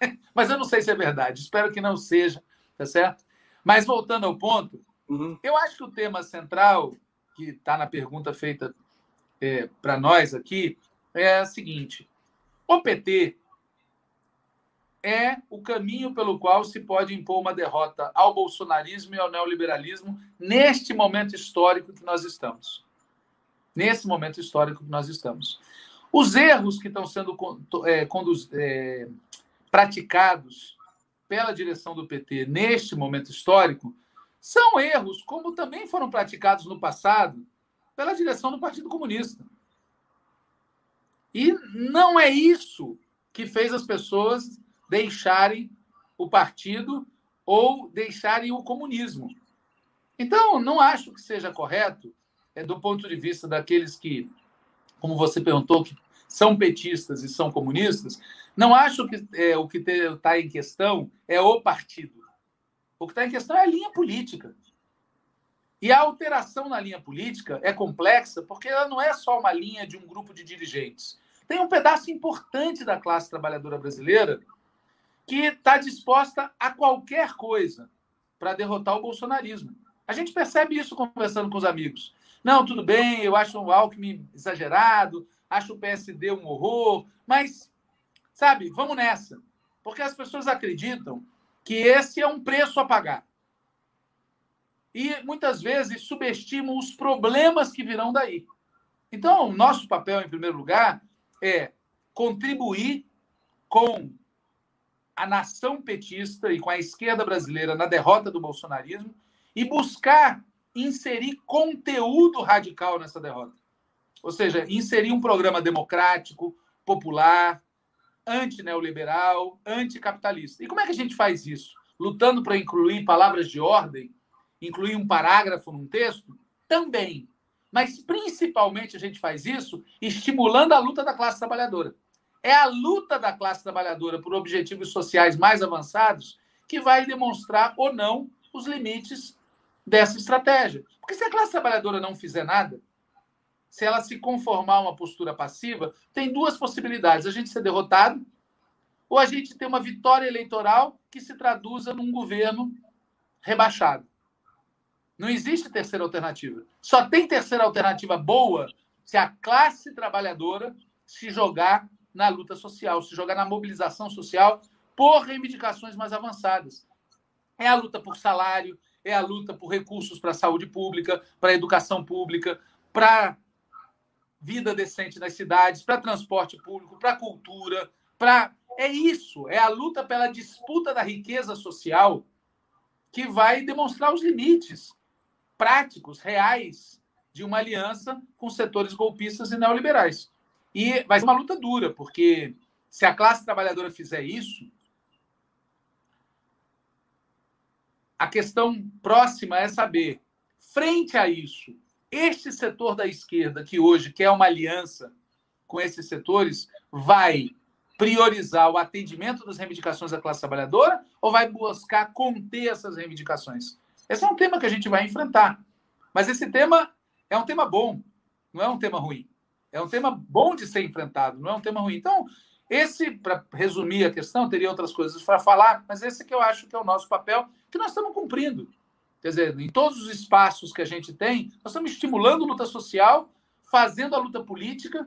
Mas eu não sei se é verdade. Espero que não seja, tá certo? Mas voltando ao ponto, uhum. eu acho que o tema central, que está na pergunta feita é, para nós aqui é a seguinte: o PT é o caminho pelo qual se pode impor uma derrota ao bolsonarismo e ao neoliberalismo neste momento histórico que nós estamos. Nesse momento histórico que nós estamos. Os erros que estão sendo é, é, praticados pela direção do PT neste momento histórico são erros, como também foram praticados no passado pela direção do Partido Comunista. E não é isso que fez as pessoas deixarem o partido ou deixarem o comunismo. Então, não acho que seja correto, é, do ponto de vista daqueles que, como você perguntou, que são petistas e são comunistas, não acho que é, o que está em questão é o partido. O que está em questão é a linha política. E a alteração na linha política é complexa porque ela não é só uma linha de um grupo de dirigentes. Tem um pedaço importante da classe trabalhadora brasileira que está disposta a qualquer coisa para derrotar o bolsonarismo. A gente percebe isso conversando com os amigos. Não, tudo bem, eu acho o Alckmin exagerado, acho o PSD um horror, mas, sabe, vamos nessa. Porque as pessoas acreditam que esse é um preço a pagar. E muitas vezes subestimam os problemas que virão daí. Então, nosso papel, em primeiro lugar, é contribuir com a nação petista e com a esquerda brasileira na derrota do bolsonarismo e buscar inserir conteúdo radical nessa derrota. Ou seja, inserir um programa democrático, popular, anti-neoliberal, anticapitalista. E como é que a gente faz isso? Lutando para incluir palavras de ordem, incluir um parágrafo num texto? Também. Mas principalmente a gente faz isso estimulando a luta da classe trabalhadora. É a luta da classe trabalhadora por objetivos sociais mais avançados que vai demonstrar ou não os limites dessa estratégia. Porque se a classe trabalhadora não fizer nada, se ela se conformar a uma postura passiva, tem duas possibilidades: a gente ser derrotado ou a gente ter uma vitória eleitoral que se traduza num governo rebaixado. Não existe terceira alternativa. Só tem terceira alternativa boa se a classe trabalhadora se jogar na luta social, se jogar na mobilização social por reivindicações mais avançadas. É a luta por salário, é a luta por recursos para a saúde pública, para a educação pública, para vida decente nas cidades, para transporte público, para cultura, para é isso, é a luta pela disputa da riqueza social que vai demonstrar os limites práticos, reais de uma aliança com setores golpistas e neoliberais. E vai ser uma luta dura, porque se a classe trabalhadora fizer isso, a questão próxima é saber, frente a isso, este setor da esquerda, que hoje quer uma aliança com esses setores, vai priorizar o atendimento das reivindicações da classe trabalhadora ou vai buscar conter essas reivindicações? Esse é um tema que a gente vai enfrentar. Mas esse tema é um tema bom, não é um tema ruim. É um tema bom de ser enfrentado, não é um tema ruim. Então, esse, para resumir a questão, teria outras coisas para falar, mas esse que eu acho que é o nosso papel, que nós estamos cumprindo. Quer dizer, em todos os espaços que a gente tem, nós estamos estimulando a luta social, fazendo a luta política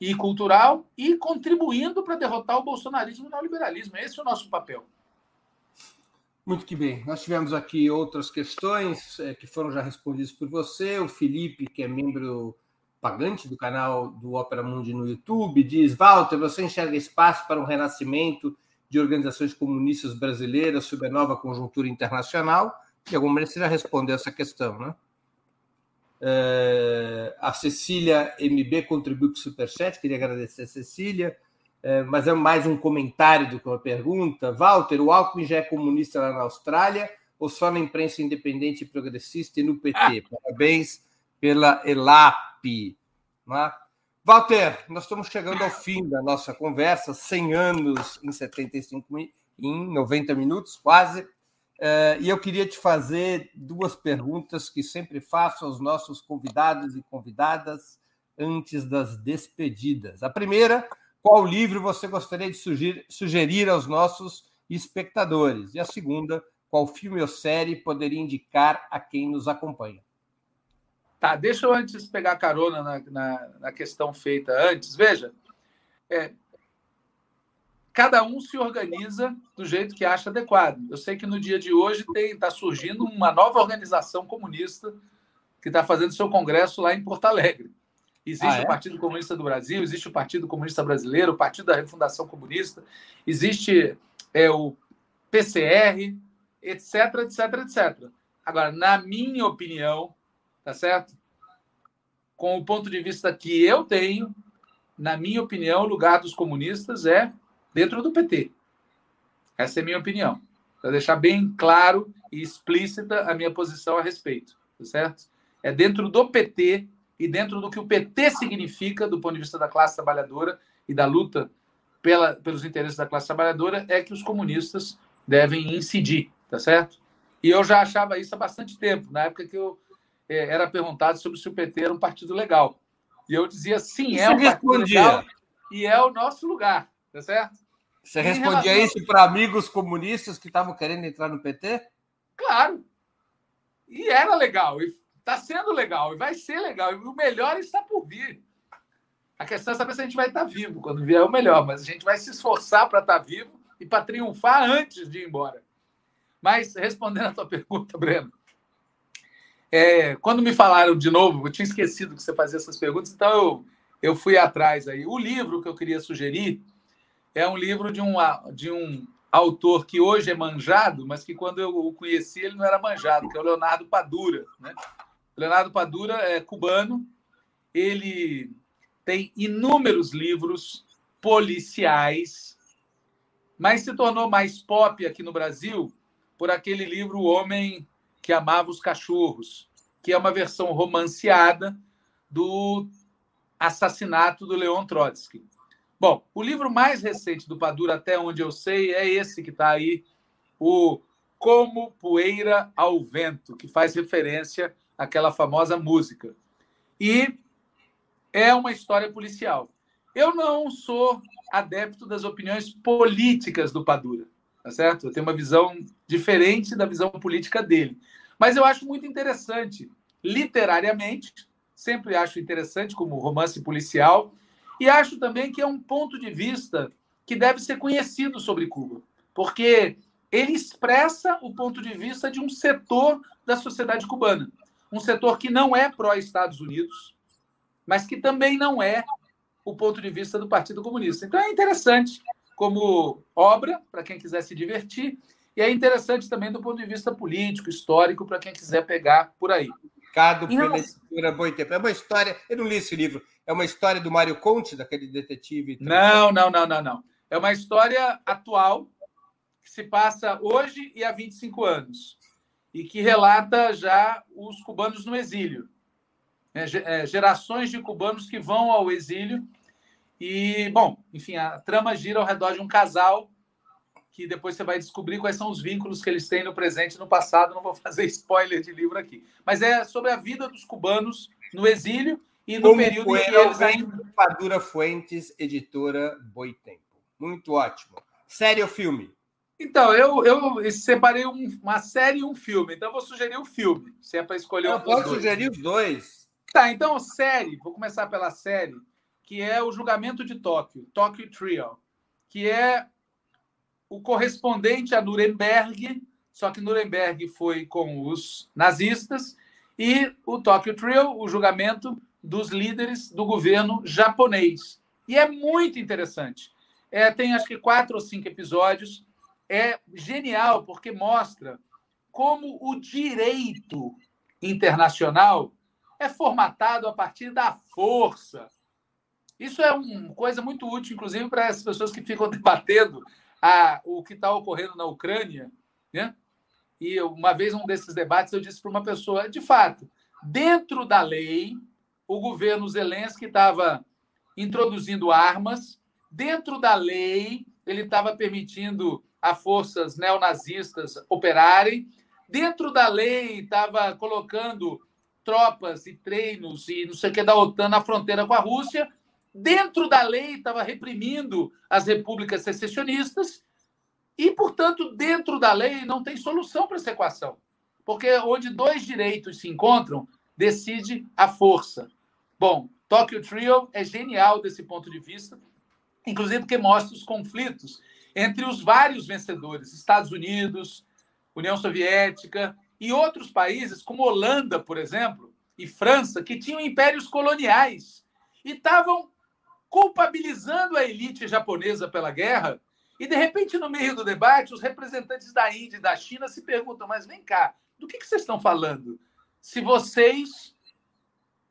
e cultural e contribuindo para derrotar o bolsonarismo e o neoliberalismo. Esse é o nosso papel. Muito que bem. Nós tivemos aqui outras questões é, que foram já respondidas por você. O Felipe, que é membro pagante do canal do Opera Mundi no YouTube, diz: Walter, você enxerga espaço para um renascimento de organizações comunistas brasileiras sob a nova conjuntura internacional? De alguma maneira você já respondeu essa questão, né? É, a Cecília MB contribuiu com o Superchat, queria agradecer a Cecília, mas é mais um comentário do que uma pergunta. Walter, o Alckmin já é comunista lá na Austrália ou só na imprensa independente e progressista e no PT? Ah. Parabéns pela ELAP. Né? Walter, nós estamos chegando ao fim da nossa conversa, 100 anos em 75, em 90 minutos quase, uh, e eu queria te fazer duas perguntas que sempre faço aos nossos convidados e convidadas antes das despedidas. A primeira, qual livro você gostaria de sugerir, sugerir aos nossos espectadores? E a segunda, qual filme ou série poderia indicar a quem nos acompanha? Tá, deixa eu antes pegar carona na, na, na questão feita antes. Veja, é, cada um se organiza do jeito que acha adequado. Eu sei que no dia de hoje está surgindo uma nova organização comunista que está fazendo seu congresso lá em Porto Alegre. Existe ah, é? o Partido Comunista do Brasil, existe o Partido Comunista Brasileiro, o Partido da Refundação Comunista, existe é, o PCR, etc, etc, etc. Agora, na minha opinião, tá certo? Com o ponto de vista que eu tenho, na minha opinião, o lugar dos comunistas é dentro do PT. Essa é a minha opinião. Para deixar bem claro e explícita a minha posição a respeito, tá certo? É dentro do PT e dentro do que o PT significa do ponto de vista da classe trabalhadora e da luta pela, pelos interesses da classe trabalhadora é que os comunistas devem incidir, tá certo? E eu já achava isso há bastante tempo, na época que eu é, era perguntado sobre se o PT era um partido legal. E eu dizia, sim, é um partido legal e é o nosso lugar, tá certo? Você respondia relação... isso para amigos comunistas que estavam querendo entrar no PT? Claro. E era legal, e está sendo legal, e vai ser legal. E o melhor está por vir. A questão é saber se a gente vai estar vivo quando vier o melhor, mas a gente vai se esforçar para estar vivo e para triunfar antes de ir embora. Mas, respondendo a tua pergunta, Breno, é, quando me falaram de novo, eu tinha esquecido que você fazia essas perguntas, então eu, eu fui atrás aí. O livro que eu queria sugerir é um livro de um, de um autor que hoje é manjado, mas que quando eu o conheci ele não era manjado, que é o Leonardo Padura. Né? Leonardo Padura é cubano, ele tem inúmeros livros policiais, mas se tornou mais pop aqui no Brasil por aquele livro O Homem que Amava os Cachorros, que é uma versão romanceada do assassinato do Leon Trotsky. Bom, o livro mais recente do Padura, até onde eu sei, é esse que está aí, o Como Poeira ao Vento, que faz referência àquela famosa música. E é uma história policial. Eu não sou adepto das opiniões políticas do Padura tá certo? Eu tenho uma visão diferente da visão política dele. Mas eu acho muito interessante, literariamente, sempre acho interessante como romance policial, e acho também que é um ponto de vista que deve ser conhecido sobre Cuba, porque ele expressa o ponto de vista de um setor da sociedade cubana, um setor que não é pró-Estados Unidos, mas que também não é o ponto de vista do Partido Comunista. Então é interessante como obra, para quem quiser se divertir, e é interessante também do ponto de vista político, histórico, para quem quiser pegar por aí. Cado pela editora Boitempo. É uma história, eu não li esse livro, é uma história do Mário Conte, daquele detetive? Não, não, não, não, não. É uma história atual, que se passa hoje e há 25 anos, e que relata já os cubanos no exílio. É, é, gerações de cubanos que vão ao exílio e, bom, enfim, a trama gira ao redor de um casal que depois você vai descobrir quais são os vínculos que eles têm no presente e no passado. Não vou fazer spoiler de livro aqui. Mas é sobre a vida dos cubanos no exílio e no Como período em que eles ainda. Padura Fuentes, editora Boitempo. Muito ótimo. Série ou filme? Então, eu, eu separei um, uma série e um filme. Então, eu vou sugerir o um filme, se é para escolher eu um. Pode sugerir os dois. Tá, então, série. Vou começar pela série que é o julgamento de Tóquio, Tóquio Trial, que é o correspondente a Nuremberg, só que Nuremberg foi com os nazistas, e o Tóquio Trial, o julgamento dos líderes do governo japonês. E é muito interessante. É, tem acho que quatro ou cinco episódios. É genial, porque mostra como o direito internacional é formatado a partir da força, isso é uma coisa muito útil, inclusive, para as pessoas que ficam debatendo a, o que está ocorrendo na Ucrânia. Né? E uma vez, um desses debates, eu disse para uma pessoa: de fato, dentro da lei, o governo Zelensky estava introduzindo armas, dentro da lei, ele estava permitindo a forças neonazistas operarem, dentro da lei, estava colocando tropas e treinos e não sei o que da OTAN na fronteira com a Rússia, dentro da lei estava reprimindo as repúblicas secessionistas e, portanto, dentro da lei não tem solução para essa equação. Porque onde dois direitos se encontram, decide a força. Bom, Tokyo Trio é genial desse ponto de vista, inclusive porque mostra os conflitos entre os vários vencedores, Estados Unidos, União Soviética e outros países, como Holanda, por exemplo, e França, que tinham impérios coloniais e estavam culpabilizando a elite japonesa pela guerra. E, de repente, no meio do debate, os representantes da Índia e da China se perguntam: mas vem cá, do que, que vocês estão falando? Se vocês,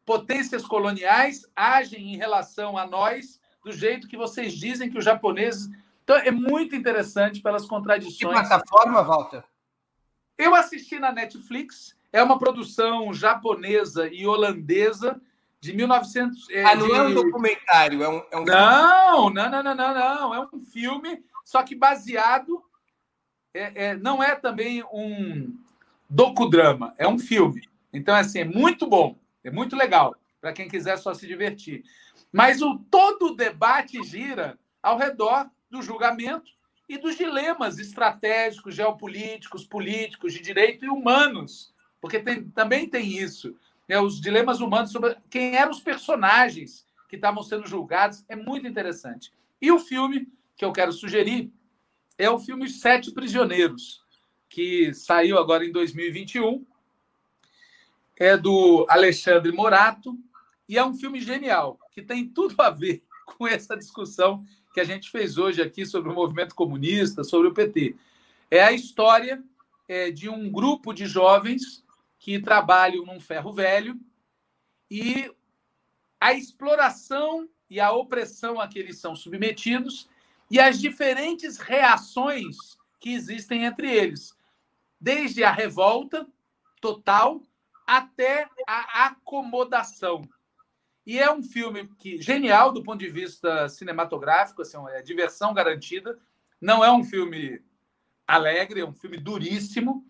potências coloniais, agem em relação a nós do jeito que vocês dizem que os japoneses. Então, é muito interessante pelas contradições. Que plataforma, Walter? Eu assisti na Netflix. É uma produção japonesa e holandesa de 1900. É, ah, não de... é um documentário, é um, é um não, não, não, não, não, não. É um filme, só que baseado. É, é, não é também um docudrama, é um filme. Então, assim, é muito bom, é muito legal para quem quiser só se divertir. Mas o todo o debate gira ao redor do julgamento e dos dilemas estratégicos, geopolíticos, políticos, de direito e humanos, porque tem, também tem isso né, os dilemas humanos sobre quem eram os personagens que estavam sendo julgados. É muito interessante. E o filme que eu quero sugerir é o filme Sete Prisioneiros, que saiu agora em 2021. É do Alexandre Morato e é um filme genial, que tem tudo a ver com essa discussão que a gente fez hoje aqui sobre o movimento comunista, sobre o PT. É a história é, de um grupo de jovens que trabalham num ferro velho e a exploração e a opressão a que eles são submetidos e as diferentes reações que existem entre eles, desde a revolta total até a acomodação. E é um filme que genial do ponto de vista cinematográfico, assim, é diversão garantida. Não é um filme alegre, é um filme duríssimo,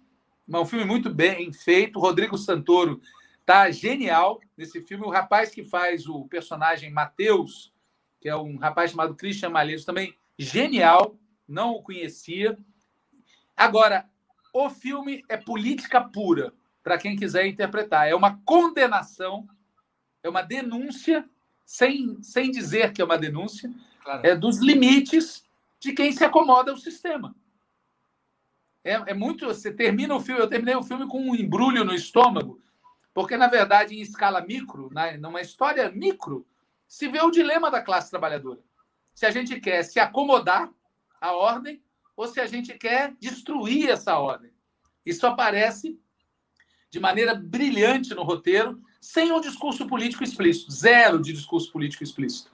um filme muito bem feito. Rodrigo Santoro tá genial nesse filme. O rapaz que faz o personagem Mateus, que é um rapaz chamado Christian Malheiros, também genial. Não o conhecia. Agora, o filme é política pura, para quem quiser interpretar. É uma condenação, é uma denúncia, sem, sem dizer que é uma denúncia, claro. é dos limites de quem se acomoda ao sistema. É, é muito. Você termina o filme, eu terminei o filme com um embrulho no estômago, porque, na verdade, em escala micro, né, numa história micro, se vê o dilema da classe trabalhadora. Se a gente quer se acomodar à ordem ou se a gente quer destruir essa ordem. Isso aparece de maneira brilhante no roteiro, sem um discurso político explícito, zero de discurso político explícito.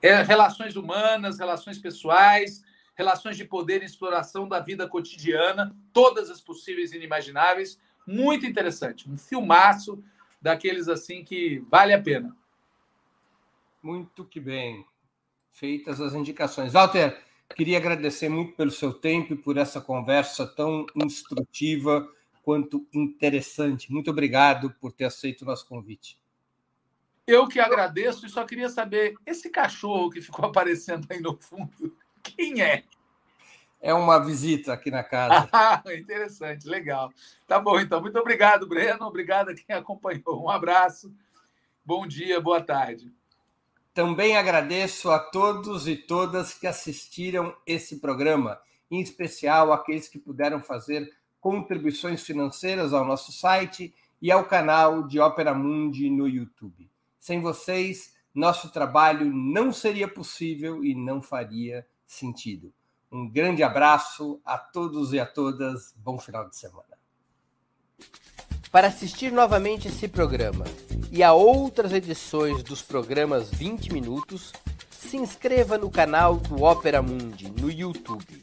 É relações humanas, relações pessoais, relações de poder e exploração da vida cotidiana, todas as possíveis e inimagináveis. Muito interessante. Um filmaço daqueles assim que vale a pena. Muito que bem. Feitas as indicações. Walter, queria agradecer muito pelo seu tempo e por essa conversa tão instrutiva quanto interessante. Muito obrigado por ter aceito o nosso convite. Eu que agradeço e só queria saber: esse cachorro que ficou aparecendo aí no fundo, quem é? É uma visita aqui na casa. Ah, interessante, legal. Tá bom, então. Muito obrigado, Breno. Obrigado a quem acompanhou. Um abraço. Bom dia, boa tarde. Também agradeço a todos e todas que assistiram esse programa, em especial aqueles que puderam fazer contribuições financeiras ao nosso site e ao canal de Ópera Mundi no YouTube. Sem vocês, nosso trabalho não seria possível e não faria sentido. Um grande abraço a todos e a todas. Bom final de semana. Para assistir novamente esse programa e a outras edições dos programas 20 Minutos, se inscreva no canal do Opera Mundi no YouTube.